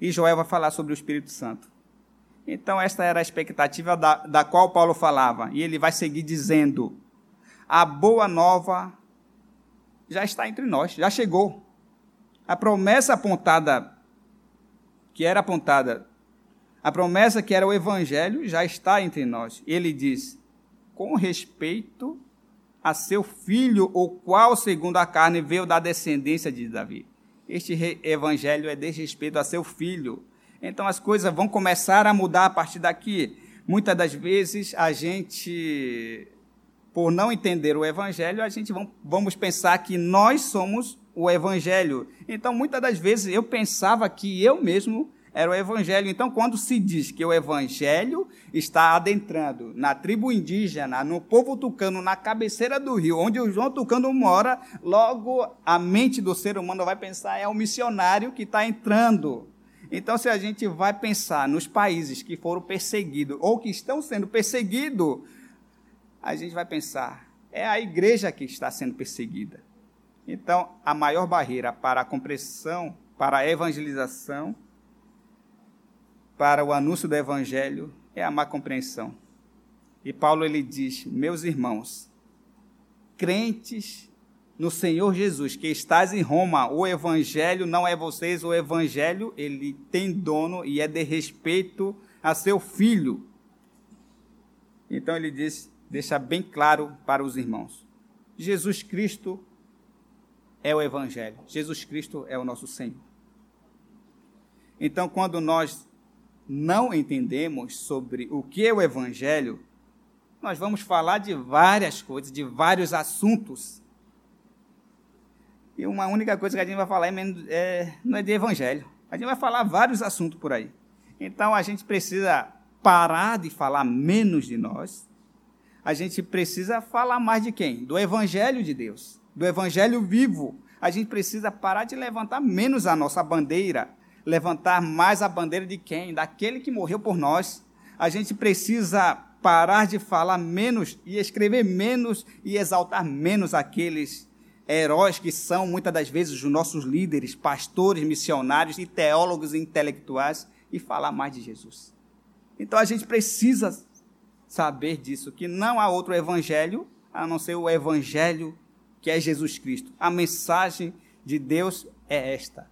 E Joel vai falar sobre o Espírito Santo. Então esta era a expectativa da, da qual Paulo falava. E ele vai seguir dizendo, a boa nova já está entre nós, já chegou. A promessa apontada, que era apontada, a promessa que era o Evangelho, já está entre nós. Ele diz: com respeito a seu filho, o qual, segundo a carne, veio da descendência de Davi. Este evangelho é desrespeito a seu filho. Então as coisas vão começar a mudar a partir daqui. Muitas das vezes a gente por não entender o Evangelho, a gente vamos pensar que nós somos o Evangelho. Então, muitas das vezes eu pensava que eu mesmo era o Evangelho. Então, quando se diz que o Evangelho está adentrando na tribo indígena, no povo tucano, na cabeceira do rio, onde o João Tucano mora, logo a mente do ser humano vai pensar é o missionário que está entrando. Então, se a gente vai pensar nos países que foram perseguidos ou que estão sendo perseguidos, a gente vai pensar, é a igreja que está sendo perseguida. Então, a maior barreira para a compreensão, para a evangelização, para o anúncio do evangelho é a má compreensão. E Paulo ele diz: "Meus irmãos, crentes no Senhor Jesus, que estás em Roma, o evangelho não é vocês, o evangelho ele tem dono e é de respeito a seu filho. Então ele diz: deixar bem claro para os irmãos. Jesus Cristo é o Evangelho. Jesus Cristo é o nosso Senhor. Então, quando nós não entendemos sobre o que é o Evangelho, nós vamos falar de várias coisas, de vários assuntos. E uma única coisa que a gente vai falar é, é, não é de Evangelho. A gente vai falar vários assuntos por aí. Então, a gente precisa parar de falar menos de nós. A gente precisa falar mais de quem? Do Evangelho de Deus, do Evangelho vivo. A gente precisa parar de levantar menos a nossa bandeira, levantar mais a bandeira de quem? Daquele que morreu por nós. A gente precisa parar de falar menos e escrever menos e exaltar menos aqueles heróis que são muitas das vezes os nossos líderes, pastores, missionários e teólogos intelectuais e falar mais de Jesus. Então a gente precisa saber disso, que não há outro evangelho a não ser o evangelho que é Jesus Cristo. A mensagem de Deus é esta: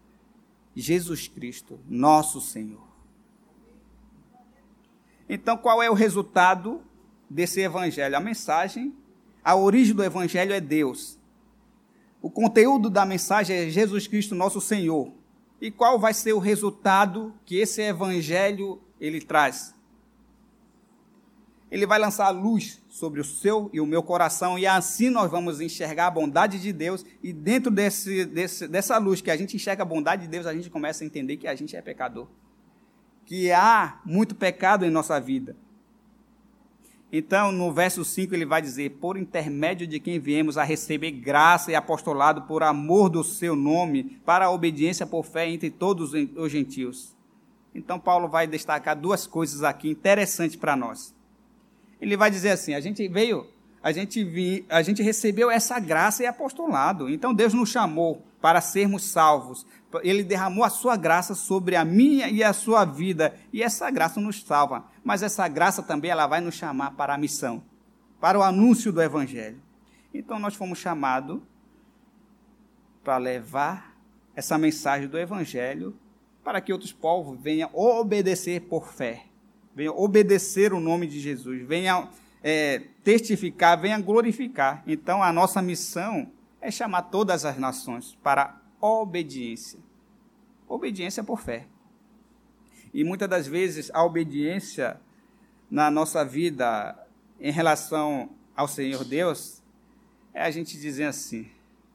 Jesus Cristo, nosso Senhor. Então, qual é o resultado desse evangelho? A mensagem, a origem do evangelho é Deus. O conteúdo da mensagem é Jesus Cristo, nosso Senhor. E qual vai ser o resultado que esse evangelho ele traz? Ele vai lançar luz sobre o seu e o meu coração, e assim nós vamos enxergar a bondade de Deus, e dentro desse, desse, dessa luz que a gente enxerga a bondade de Deus, a gente começa a entender que a gente é pecador. Que há muito pecado em nossa vida. Então, no verso 5, ele vai dizer: Por intermédio de quem viemos a receber graça e apostolado por amor do seu nome, para a obediência por fé entre todos os gentios. Então, Paulo vai destacar duas coisas aqui interessantes para nós ele vai dizer assim: a gente veio, a gente, vi, a gente recebeu essa graça e apostolado. Então Deus nos chamou para sermos salvos. Ele derramou a sua graça sobre a minha e a sua vida, e essa graça nos salva. Mas essa graça também ela vai nos chamar para a missão, para o anúncio do evangelho. Então nós fomos chamados para levar essa mensagem do evangelho para que outros povos venham obedecer por fé venha obedecer o nome de Jesus, venha é, testificar, venha glorificar. Então, a nossa missão é chamar todas as nações para obediência. Obediência por fé. E muitas das vezes a obediência na nossa vida em relação ao Senhor Deus é a gente dizer assim: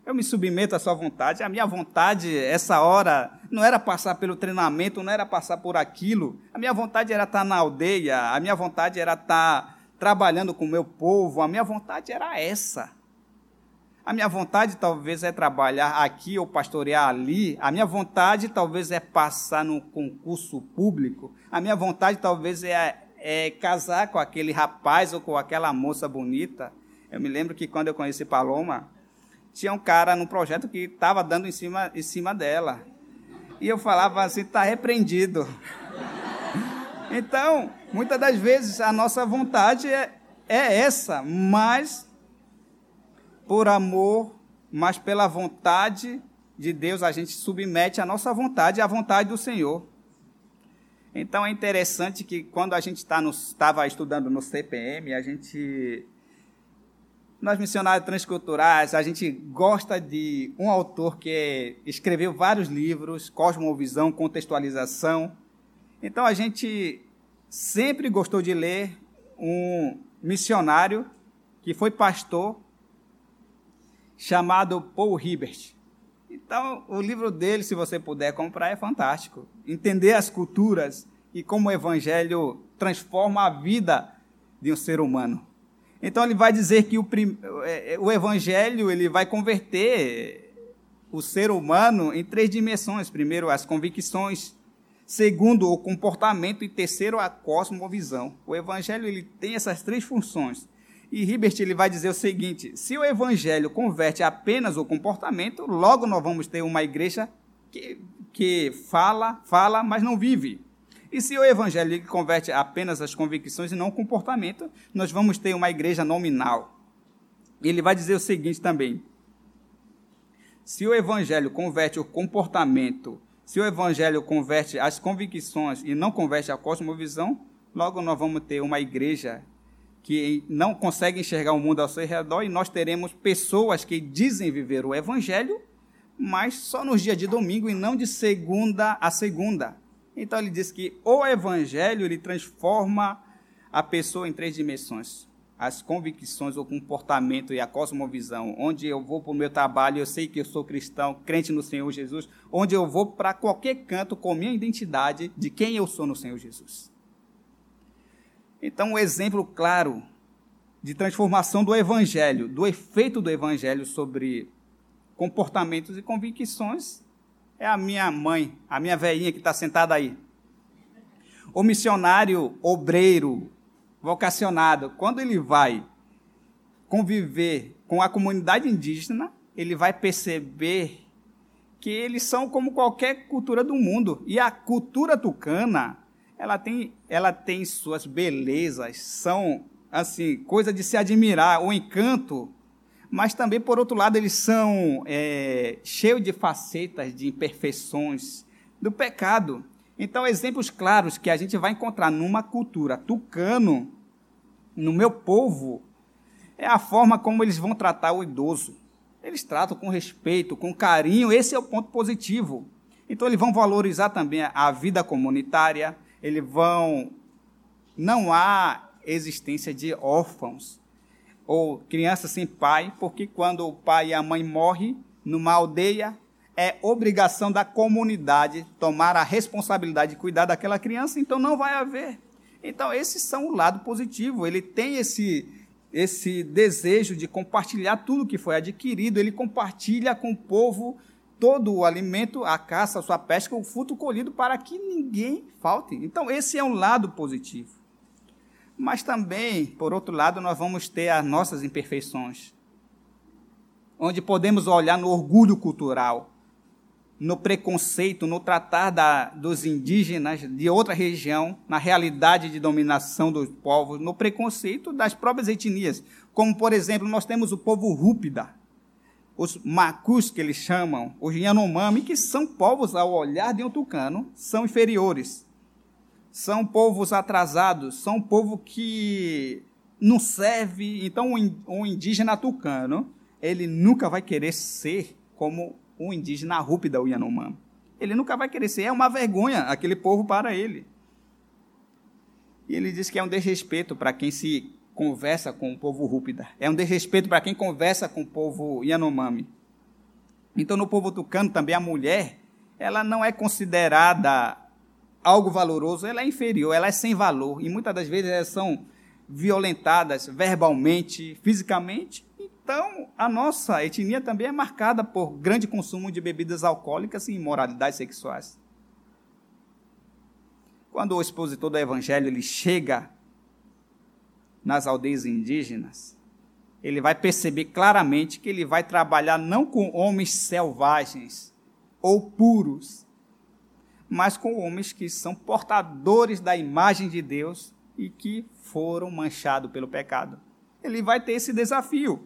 eu me submeto à sua vontade. A minha vontade, essa hora, não era passar pelo treinamento, não era passar por aquilo. A minha vontade era estar na aldeia, a minha vontade era estar trabalhando com o meu povo, a minha vontade era essa. A minha vontade talvez é trabalhar aqui ou pastorear ali. A minha vontade talvez é passar no concurso público. A minha vontade talvez é, é casar com aquele rapaz ou com aquela moça bonita. Eu me lembro que quando eu conheci Paloma, tinha um cara no projeto que estava dando em cima, em cima dela. E eu falava assim, está repreendido. Então, muitas das vezes a nossa vontade é, é essa, mas por amor, mas pela vontade de Deus, a gente submete a nossa vontade à vontade do Senhor. Então é interessante que quando a gente estava tá estudando no CPM, a gente nós, missionários transculturais, a gente gosta de um autor que é, escreveu vários livros, Cosmovisão, Contextualização. Então, a gente sempre gostou de ler um missionário que foi pastor, chamado Paul Hibbert. Então, o livro dele, se você puder comprar, é fantástico. Entender as culturas e como o evangelho transforma a vida de um ser humano. Então ele vai dizer que o, é, é, o evangelho ele vai converter o ser humano em três dimensões. Primeiro, as convicções. Segundo, o comportamento. E terceiro, a cosmovisão. O evangelho ele tem essas três funções. E Hibbert ele vai dizer o seguinte: se o evangelho converte apenas o comportamento, logo nós vamos ter uma igreja que, que fala, fala, mas não vive. E se o evangelho converte apenas as convicções e não o comportamento, nós vamos ter uma igreja nominal. Ele vai dizer o seguinte também: se o evangelho converte o comportamento, se o evangelho converte as convicções e não converte a cosmovisão, logo nós vamos ter uma igreja que não conseguem enxergar o mundo ao seu redor, e nós teremos pessoas que dizem viver o Evangelho, mas só nos dias de domingo e não de segunda a segunda. Então ele diz que o Evangelho ele transforma a pessoa em três dimensões: as convicções, o comportamento e a cosmovisão. Onde eu vou para o meu trabalho, eu sei que eu sou cristão, crente no Senhor Jesus. Onde eu vou para qualquer canto com minha identidade de quem eu sou no Senhor Jesus. Então, um exemplo claro de transformação do Evangelho, do efeito do Evangelho sobre comportamentos e convicções, é a minha mãe, a minha velhinha que está sentada aí. O missionário obreiro, vocacionado, quando ele vai conviver com a comunidade indígena, ele vai perceber que eles são como qualquer cultura do mundo. E a cultura tucana ela tem, ela tem suas belezas, são assim coisa de se admirar, o encanto, mas também por outro lado eles são é, cheios de facetas, de imperfeições do pecado. Então exemplos claros que a gente vai encontrar numa cultura tucano, no meu povo, é a forma como eles vão tratar o idoso. Eles tratam com respeito, com carinho, esse é o ponto positivo. Então, eles vão valorizar também a vida comunitária, eles vão. Não há existência de órfãos ou crianças sem pai, porque quando o pai e a mãe morrem numa aldeia, é obrigação da comunidade tomar a responsabilidade de cuidar daquela criança, então não vai haver. Então, esses são o lado positivo. Ele tem esse, esse desejo de compartilhar tudo que foi adquirido, ele compartilha com o povo todo o alimento, a caça, a sua pesca, o fruto colhido para que ninguém falte. Então, esse é um lado positivo. Mas também, por outro lado, nós vamos ter as nossas imperfeições, onde podemos olhar no orgulho cultural, no preconceito, no tratar da, dos indígenas de outra região, na realidade de dominação dos povos, no preconceito das próprias etnias. Como, por exemplo, nós temos o povo Rúpida, os macus que eles chamam, os Yanomami, que são povos, ao olhar de um tucano, são inferiores. São povos atrasados, são povo que não serve. Então, um indígena tucano, ele nunca vai querer ser como um indígena rúpida, o Yanomami. Ele nunca vai querer ser. É uma vergonha aquele povo para ele. E ele diz que é um desrespeito para quem se conversa com o povo Rúpida. É um desrespeito para quem conversa com o povo Yanomami. Então, no povo tucano também a mulher, ela não é considerada algo valoroso, ela é inferior, ela é sem valor. E muitas das vezes elas são violentadas verbalmente, fisicamente. Então, a nossa etnia também é marcada por grande consumo de bebidas alcoólicas e imoralidades sexuais. Quando o expositor do evangelho ele chega nas aldeias indígenas, ele vai perceber claramente que ele vai trabalhar não com homens selvagens ou puros, mas com homens que são portadores da imagem de Deus e que foram manchados pelo pecado. Ele vai ter esse desafio.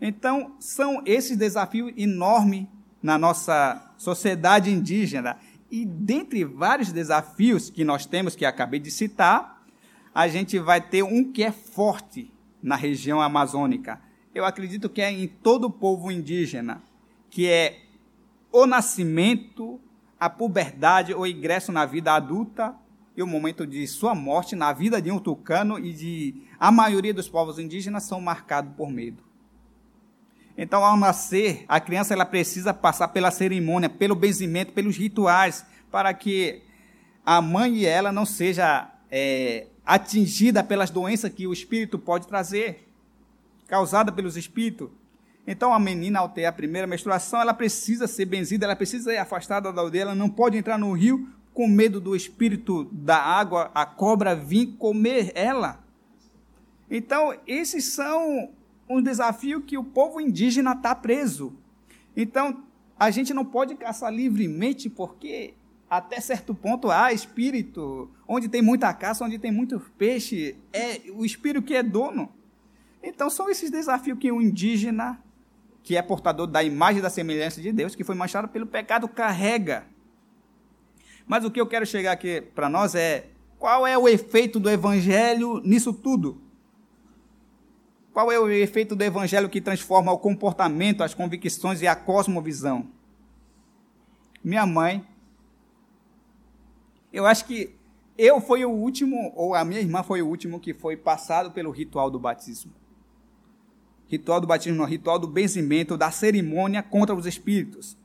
Então, são esses desafios enormes na nossa sociedade indígena. E dentre vários desafios que nós temos, que acabei de citar, a gente vai ter um que é forte na região amazônica. Eu acredito que é em todo o povo indígena, que é o nascimento, a puberdade, o ingresso na vida adulta e o momento de sua morte na vida de um tucano e de a maioria dos povos indígenas são marcados por medo. Então, ao nascer, a criança ela precisa passar pela cerimônia, pelo benzimento, pelos rituais, para que a mãe e ela não seja é, atingida pelas doenças que o espírito pode trazer, causada pelos espíritos. Então a menina, ao ter a primeira menstruação, ela precisa ser benzida, ela precisa ser afastada da aldeia, ela não pode entrar no rio com medo do espírito da água, a cobra vir comer ela. Então, esses são um desafio que o povo indígena está preso. Então, a gente não pode caçar livremente porque até certo ponto há espírito. Onde tem muita caça, onde tem muito peixe, é o espírito que é dono. Então são esses desafios que o indígena, que é portador da imagem da semelhança de Deus, que foi manchado pelo pecado, carrega. Mas o que eu quero chegar aqui para nós é Qual é o efeito do evangelho nisso tudo? Qual é o efeito do evangelho que transforma o comportamento, as convicções e a cosmovisão? Minha mãe, eu acho que eu fui o último, ou a minha irmã foi o último que foi passado pelo ritual do batismo. Ritual do batismo, não, ritual do benzimento, da cerimônia contra os espíritos.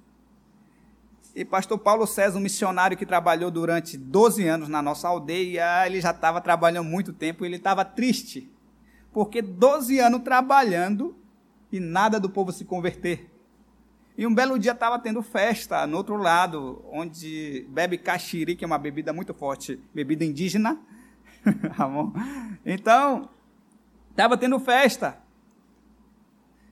E pastor Paulo César, um missionário que trabalhou durante 12 anos na nossa aldeia, ele já estava trabalhando muito tempo, ele estava triste, porque 12 anos trabalhando e nada do povo se converter. E um belo dia estava tendo festa no outro lado, onde bebe caxiri, que é uma bebida muito forte, bebida indígena. então, estava tendo festa.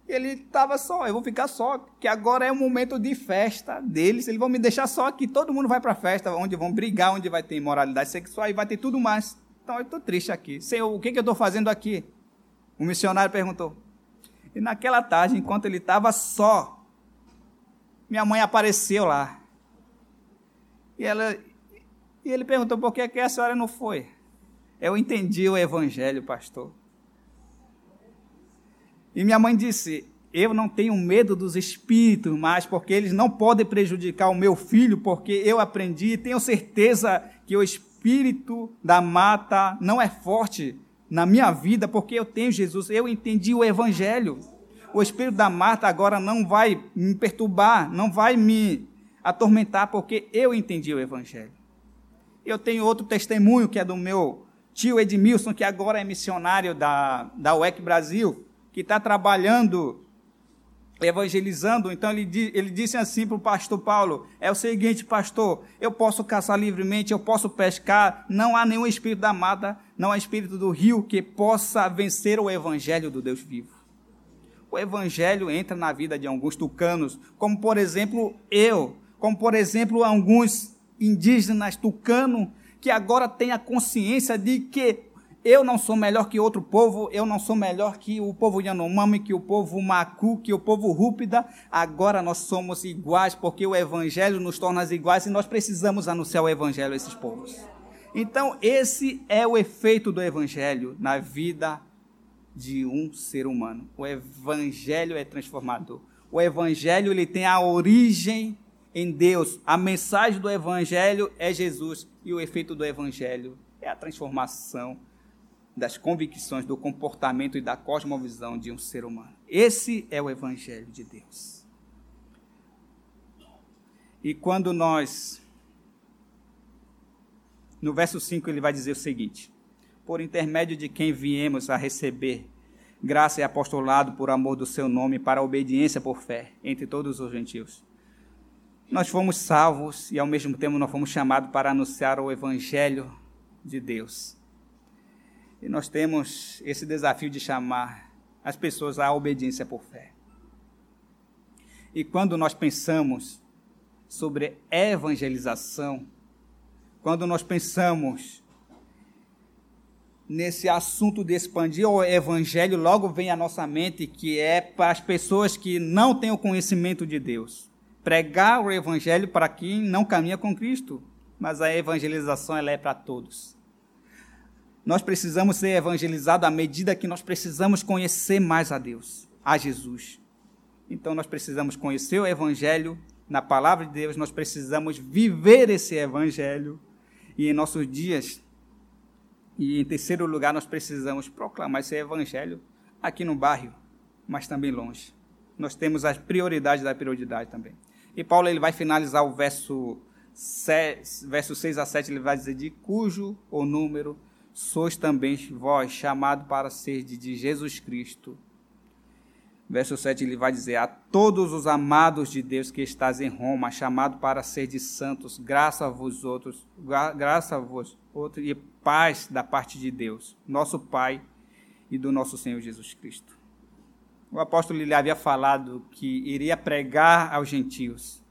Ele estava só, eu vou ficar só, que agora é o momento de festa deles, eles vão me deixar só aqui, todo mundo vai para a festa, onde vão brigar, onde vai ter imoralidade sexual e vai ter tudo mais. Então eu estou triste aqui. Senhor, o que, que eu estou fazendo aqui? O missionário perguntou. E naquela tarde, enquanto ele estava só, minha mãe apareceu lá. E, ela, e ele perguntou por que, que a senhora não foi. Eu entendi o evangelho, pastor. E minha mãe disse: Eu não tenho medo dos espíritos mais, porque eles não podem prejudicar o meu filho, porque eu aprendi e tenho certeza que o espírito da mata não é forte na minha vida, porque eu tenho Jesus. Eu entendi o evangelho o espírito da Marta agora não vai me perturbar, não vai me atormentar, porque eu entendi o Evangelho. Eu tenho outro testemunho que é do meu tio Edmilson, que agora é missionário da, da UEC Brasil, que está trabalhando, evangelizando. Então ele, ele disse assim para o pastor Paulo: é o seguinte, pastor, eu posso caçar livremente, eu posso pescar, não há nenhum espírito da mata, não há espírito do rio que possa vencer o evangelho do Deus vivo o evangelho entra na vida de alguns tucanos, como por exemplo eu, como por exemplo alguns indígenas tucanos que agora têm a consciência de que eu não sou melhor que outro povo, eu não sou melhor que o povo Yanomami, que o povo Macu, que o povo Rúpida. Agora nós somos iguais porque o Evangelho nos torna iguais e nós precisamos anunciar o Evangelho a esses povos. Então, esse é o efeito do Evangelho na vida de um ser humano. O evangelho é transformador. O evangelho ele tem a origem em Deus. A mensagem do evangelho é Jesus e o efeito do evangelho é a transformação das convicções, do comportamento e da cosmovisão de um ser humano. Esse é o evangelho de Deus. E quando nós no verso 5 ele vai dizer o seguinte: por intermédio de quem viemos a receber graça e apostolado por amor do seu nome para a obediência por fé entre todos os gentios. Nós fomos salvos e ao mesmo tempo nós fomos chamados para anunciar o evangelho de Deus. E nós temos esse desafio de chamar as pessoas à obediência por fé. E quando nós pensamos sobre evangelização, quando nós pensamos nesse assunto de expandir o evangelho, logo vem à nossa mente que é para as pessoas que não têm o conhecimento de Deus. Pregar o evangelho para quem não caminha com Cristo, mas a evangelização ela é para todos. Nós precisamos ser evangelizados à medida que nós precisamos conhecer mais a Deus, a Jesus. Então nós precisamos conhecer o evangelho na palavra de Deus, nós precisamos viver esse evangelho e em nossos dias e em terceiro lugar, nós precisamos proclamar esse evangelho aqui no bairro, mas também longe. Nós temos as prioridades da prioridade também. E Paulo ele vai finalizar o verso, 6, verso 6 a 7, ele vai dizer: De cujo o número sois também vós, chamado para ser de Jesus Cristo. Verso 7 ele vai dizer: A todos os amados de Deus que estás em Roma, chamado para ser de santos, graça a vos outros, graça a vos outros e paz da parte de Deus, nosso Pai e do nosso Senhor Jesus Cristo. O apóstolo lhe havia falado que iria pregar aos gentios,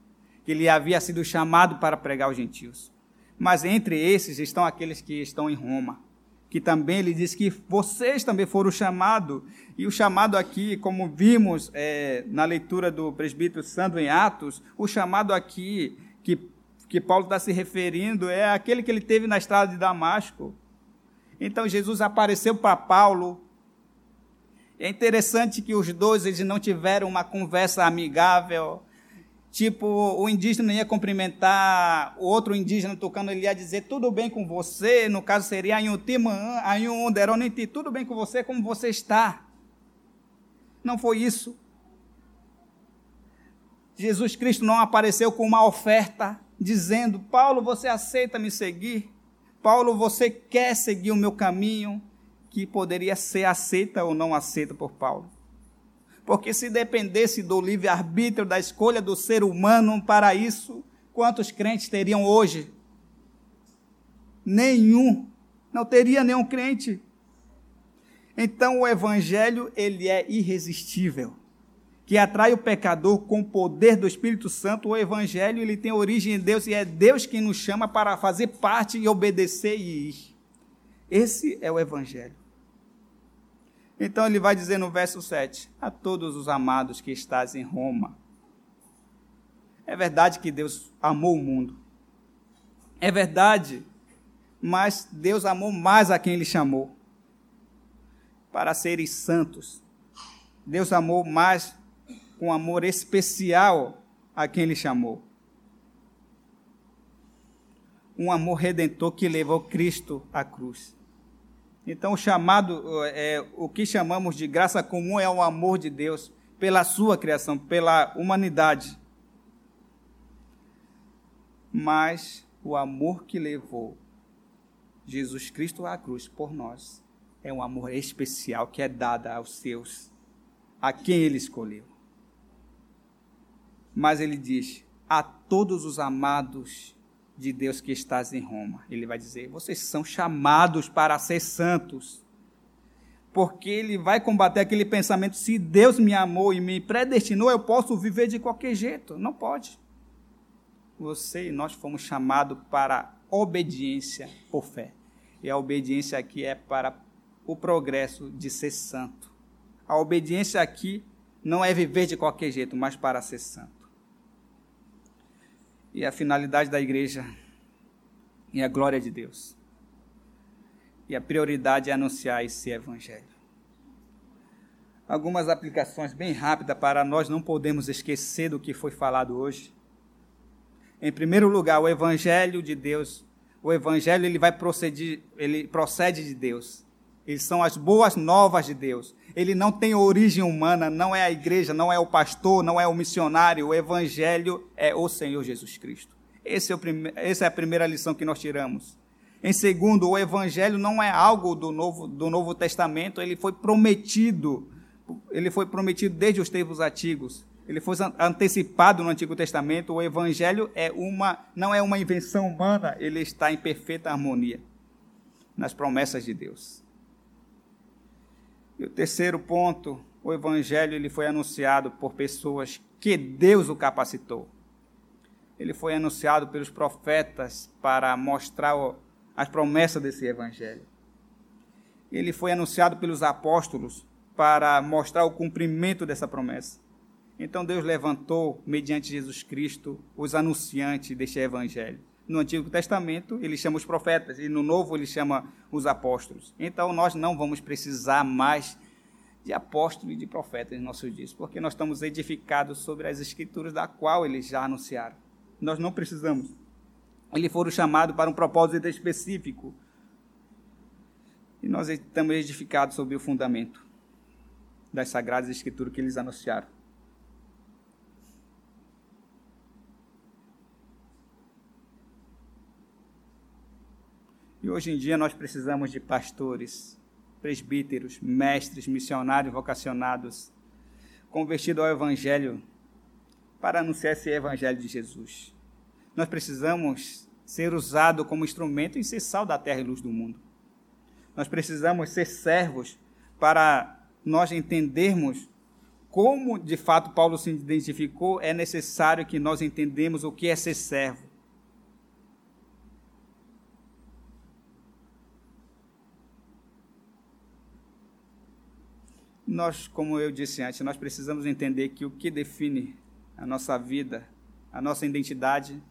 que ele havia sido chamado para pregar aos gentios. Mas entre esses estão aqueles que estão em Roma, que também ele diz que vocês também foram chamados, e o chamado aqui, como vimos é, na leitura do presbítero Sandro em Atos, o chamado aqui que que Paulo está se referindo é aquele que ele teve na estrada de Damasco. Então Jesus apareceu para Paulo. É interessante que os dois eles não tiveram uma conversa amigável. Tipo, o indígena ia cumprimentar o outro indígena tocando, ele ia dizer tudo bem com você, no caso seria Anhutimã, Anhunderoniti, tudo bem com você, como você está. Não foi isso. Jesus Cristo não apareceu com uma oferta dizendo: Paulo, você aceita me seguir? Paulo, você quer seguir o meu caminho? Que poderia ser aceita ou não aceita por Paulo. Porque se dependesse do livre-arbítrio, da escolha do ser humano para isso, quantos crentes teriam hoje? Nenhum. Não teria nenhum crente. Então o evangelho, ele é irresistível que atrai o pecador com o poder do Espírito Santo, o Evangelho ele tem origem em Deus e é Deus quem nos chama para fazer parte e obedecer e ir. Esse é o Evangelho. Então ele vai dizer no verso 7: A todos os amados que estás em Roma. É verdade que Deus amou o mundo. É verdade, mas Deus amou mais a quem ele chamou para serem santos. Deus amou mais com amor especial a quem ele chamou. Um amor redentor que levou Cristo à cruz. Então, o chamado, é, o que chamamos de graça comum é o amor de Deus pela sua criação, pela humanidade. Mas o amor que levou Jesus Cristo à cruz por nós é um amor especial que é dado aos seus, a quem ele escolheu. Mas ele diz: a todos os amados de Deus que estás em Roma. Ele vai dizer: vocês são chamados para ser santos. Porque ele vai combater aquele pensamento: se Deus me amou e me predestinou, eu posso viver de qualquer jeito. Não pode. Você e nós fomos chamados para obediência por fé. E a obediência aqui é para o progresso de ser santo. A obediência aqui não é viver de qualquer jeito, mas para ser santo. E a finalidade da igreja é a glória de Deus. E a prioridade é anunciar esse evangelho. Algumas aplicações bem rápidas para nós não podemos esquecer do que foi falado hoje. Em primeiro lugar, o evangelho de Deus, o evangelho ele vai proceder, ele procede de Deus. Eles são as boas novas de Deus ele não tem origem humana, não é a igreja, não é o pastor, não é o missionário, o evangelho é o Senhor Jesus Cristo. Esse é o prime... Essa é a primeira lição que nós tiramos. Em segundo, o evangelho não é algo do Novo, do Novo Testamento, ele foi prometido, ele foi prometido desde os tempos antigos. Ele foi antecipado no Antigo Testamento. O evangelho é uma, não é uma invenção humana, ele está em perfeita harmonia nas promessas de Deus. E o terceiro ponto, o evangelho ele foi anunciado por pessoas que Deus o capacitou. Ele foi anunciado pelos profetas para mostrar as promessas desse evangelho. Ele foi anunciado pelos apóstolos para mostrar o cumprimento dessa promessa. Então Deus levantou, mediante Jesus Cristo, os anunciantes deste evangelho. No Antigo Testamento, ele chama os profetas, e no Novo, ele chama os apóstolos. Então, nós não vamos precisar mais de apóstolos e de profetas em nossos dias, porque nós estamos edificados sobre as escrituras da qual eles já anunciaram. Nós não precisamos. Eles foram chamados para um propósito específico. E nós estamos edificados sobre o fundamento das sagradas escrituras que eles anunciaram. E hoje em dia nós precisamos de pastores, presbíteros, mestres, missionários vocacionados, convertidos ao Evangelho, para anunciar esse Evangelho de Jesus. Nós precisamos ser usados como instrumento e ser sal da terra e luz do mundo. Nós precisamos ser servos para nós entendermos como de fato Paulo se identificou, é necessário que nós entendemos o que é ser servo. Nós, como eu disse antes, nós precisamos entender que o que define a nossa vida, a nossa identidade,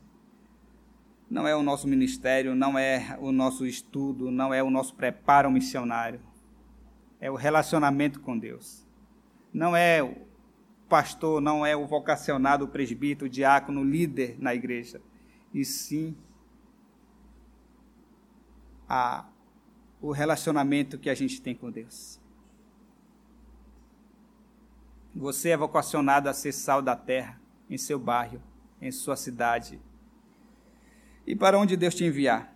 não é o nosso ministério, não é o nosso estudo, não é o nosso preparo missionário. É o relacionamento com Deus. Não é o pastor, não é o vocacionado, o presbítero, o diácono, o líder na igreja. E sim a, o relacionamento que a gente tem com Deus. Você é vocacionado a ser sal da terra, em seu bairro, em sua cidade, e para onde Deus te enviar.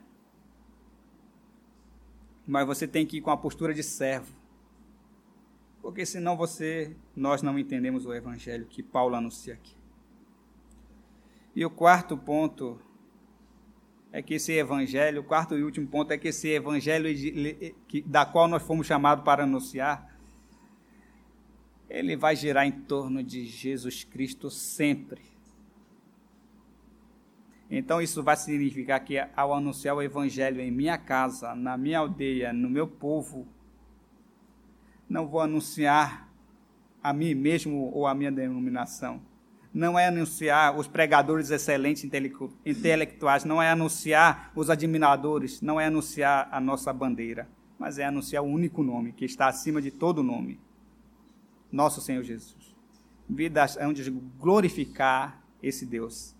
Mas você tem que ir com a postura de servo. Porque senão você, nós não entendemos o evangelho que Paulo anuncia aqui. E o quarto ponto é que esse evangelho, o quarto e último ponto é que esse evangelho da qual nós fomos chamados para anunciar, ele vai girar em torno de Jesus Cristo sempre. Então isso vai significar que ao anunciar o evangelho em minha casa, na minha aldeia, no meu povo, não vou anunciar a mim mesmo ou a minha denominação. Não é anunciar os pregadores excelentes intelectuais, não é anunciar os admiradores, não é anunciar a nossa bandeira, mas é anunciar o único nome que está acima de todo nome. Nosso Senhor Jesus. Vidas onde glorificar esse Deus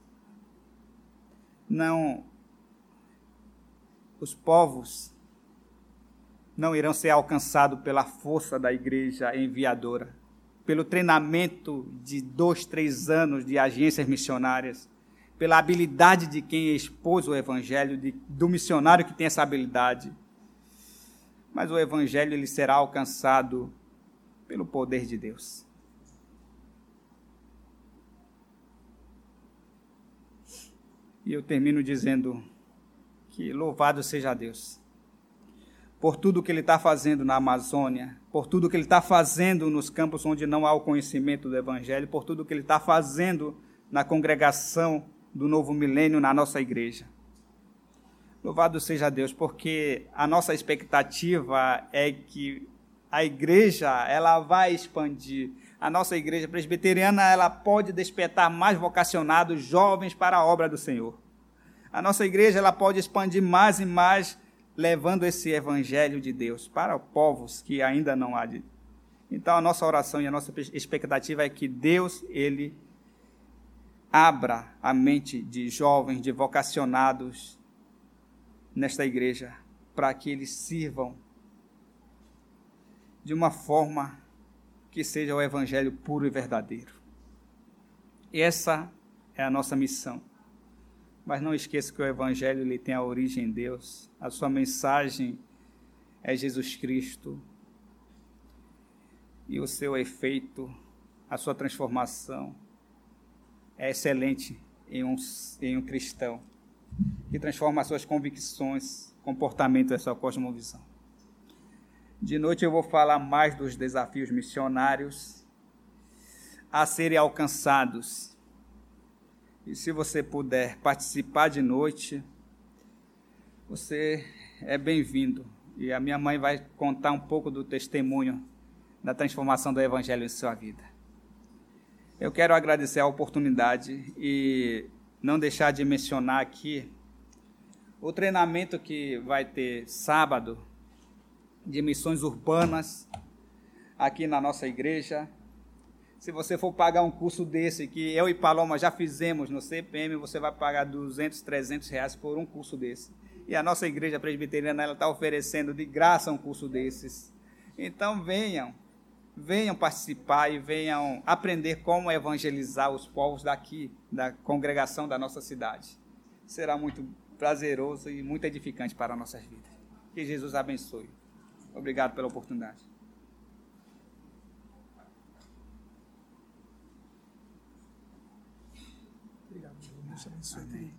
não os povos não irão ser alcançados pela força da igreja enviadora, pelo treinamento de dois, três anos de agências missionárias, pela habilidade de quem expôs o evangelho, de, do missionário que tem essa habilidade. Mas o evangelho ele será alcançado pelo poder de Deus. E eu termino dizendo que louvado seja Deus por tudo que Ele está fazendo na Amazônia, por tudo que Ele está fazendo nos campos onde não há o conhecimento do Evangelho, por tudo que Ele está fazendo na congregação do novo milênio na nossa igreja. Louvado seja Deus, porque a nossa expectativa é que a igreja ela vai expandir, a nossa igreja presbiteriana ela pode despertar mais vocacionados jovens para a obra do Senhor. A nossa igreja ela pode expandir mais e mais, levando esse evangelho de Deus para povos que ainda não há. De... Então a nossa oração e a nossa expectativa é que Deus ele abra a mente de jovens, de vocacionados nesta igreja, para que eles sirvam de uma forma que seja o evangelho puro e verdadeiro. E essa é a nossa missão. Mas não esqueça que o evangelho ele tem a origem em Deus. A sua mensagem é Jesus Cristo. E o seu efeito, a sua transformação é excelente em um, em um cristão que transforma as suas convicções, comportamento e sua cosmovisão. De noite eu vou falar mais dos desafios missionários a serem alcançados. E se você puder participar de noite, você é bem-vindo. E a minha mãe vai contar um pouco do testemunho da transformação do Evangelho em sua vida. Eu quero agradecer a oportunidade e não deixar de mencionar aqui o treinamento que vai ter sábado de missões urbanas aqui na nossa igreja. Se você for pagar um curso desse, que eu e Paloma já fizemos no CPM, você vai pagar 200, 300 reais por um curso desse. E a nossa igreja presbiteriana está oferecendo de graça um curso desses. Então venham, venham participar e venham aprender como evangelizar os povos daqui, da congregação da nossa cidade. Será muito prazeroso e muito edificante para nossas vidas. Que Jesus abençoe. Obrigado pela oportunidade. Obrigado, Deus abençoe.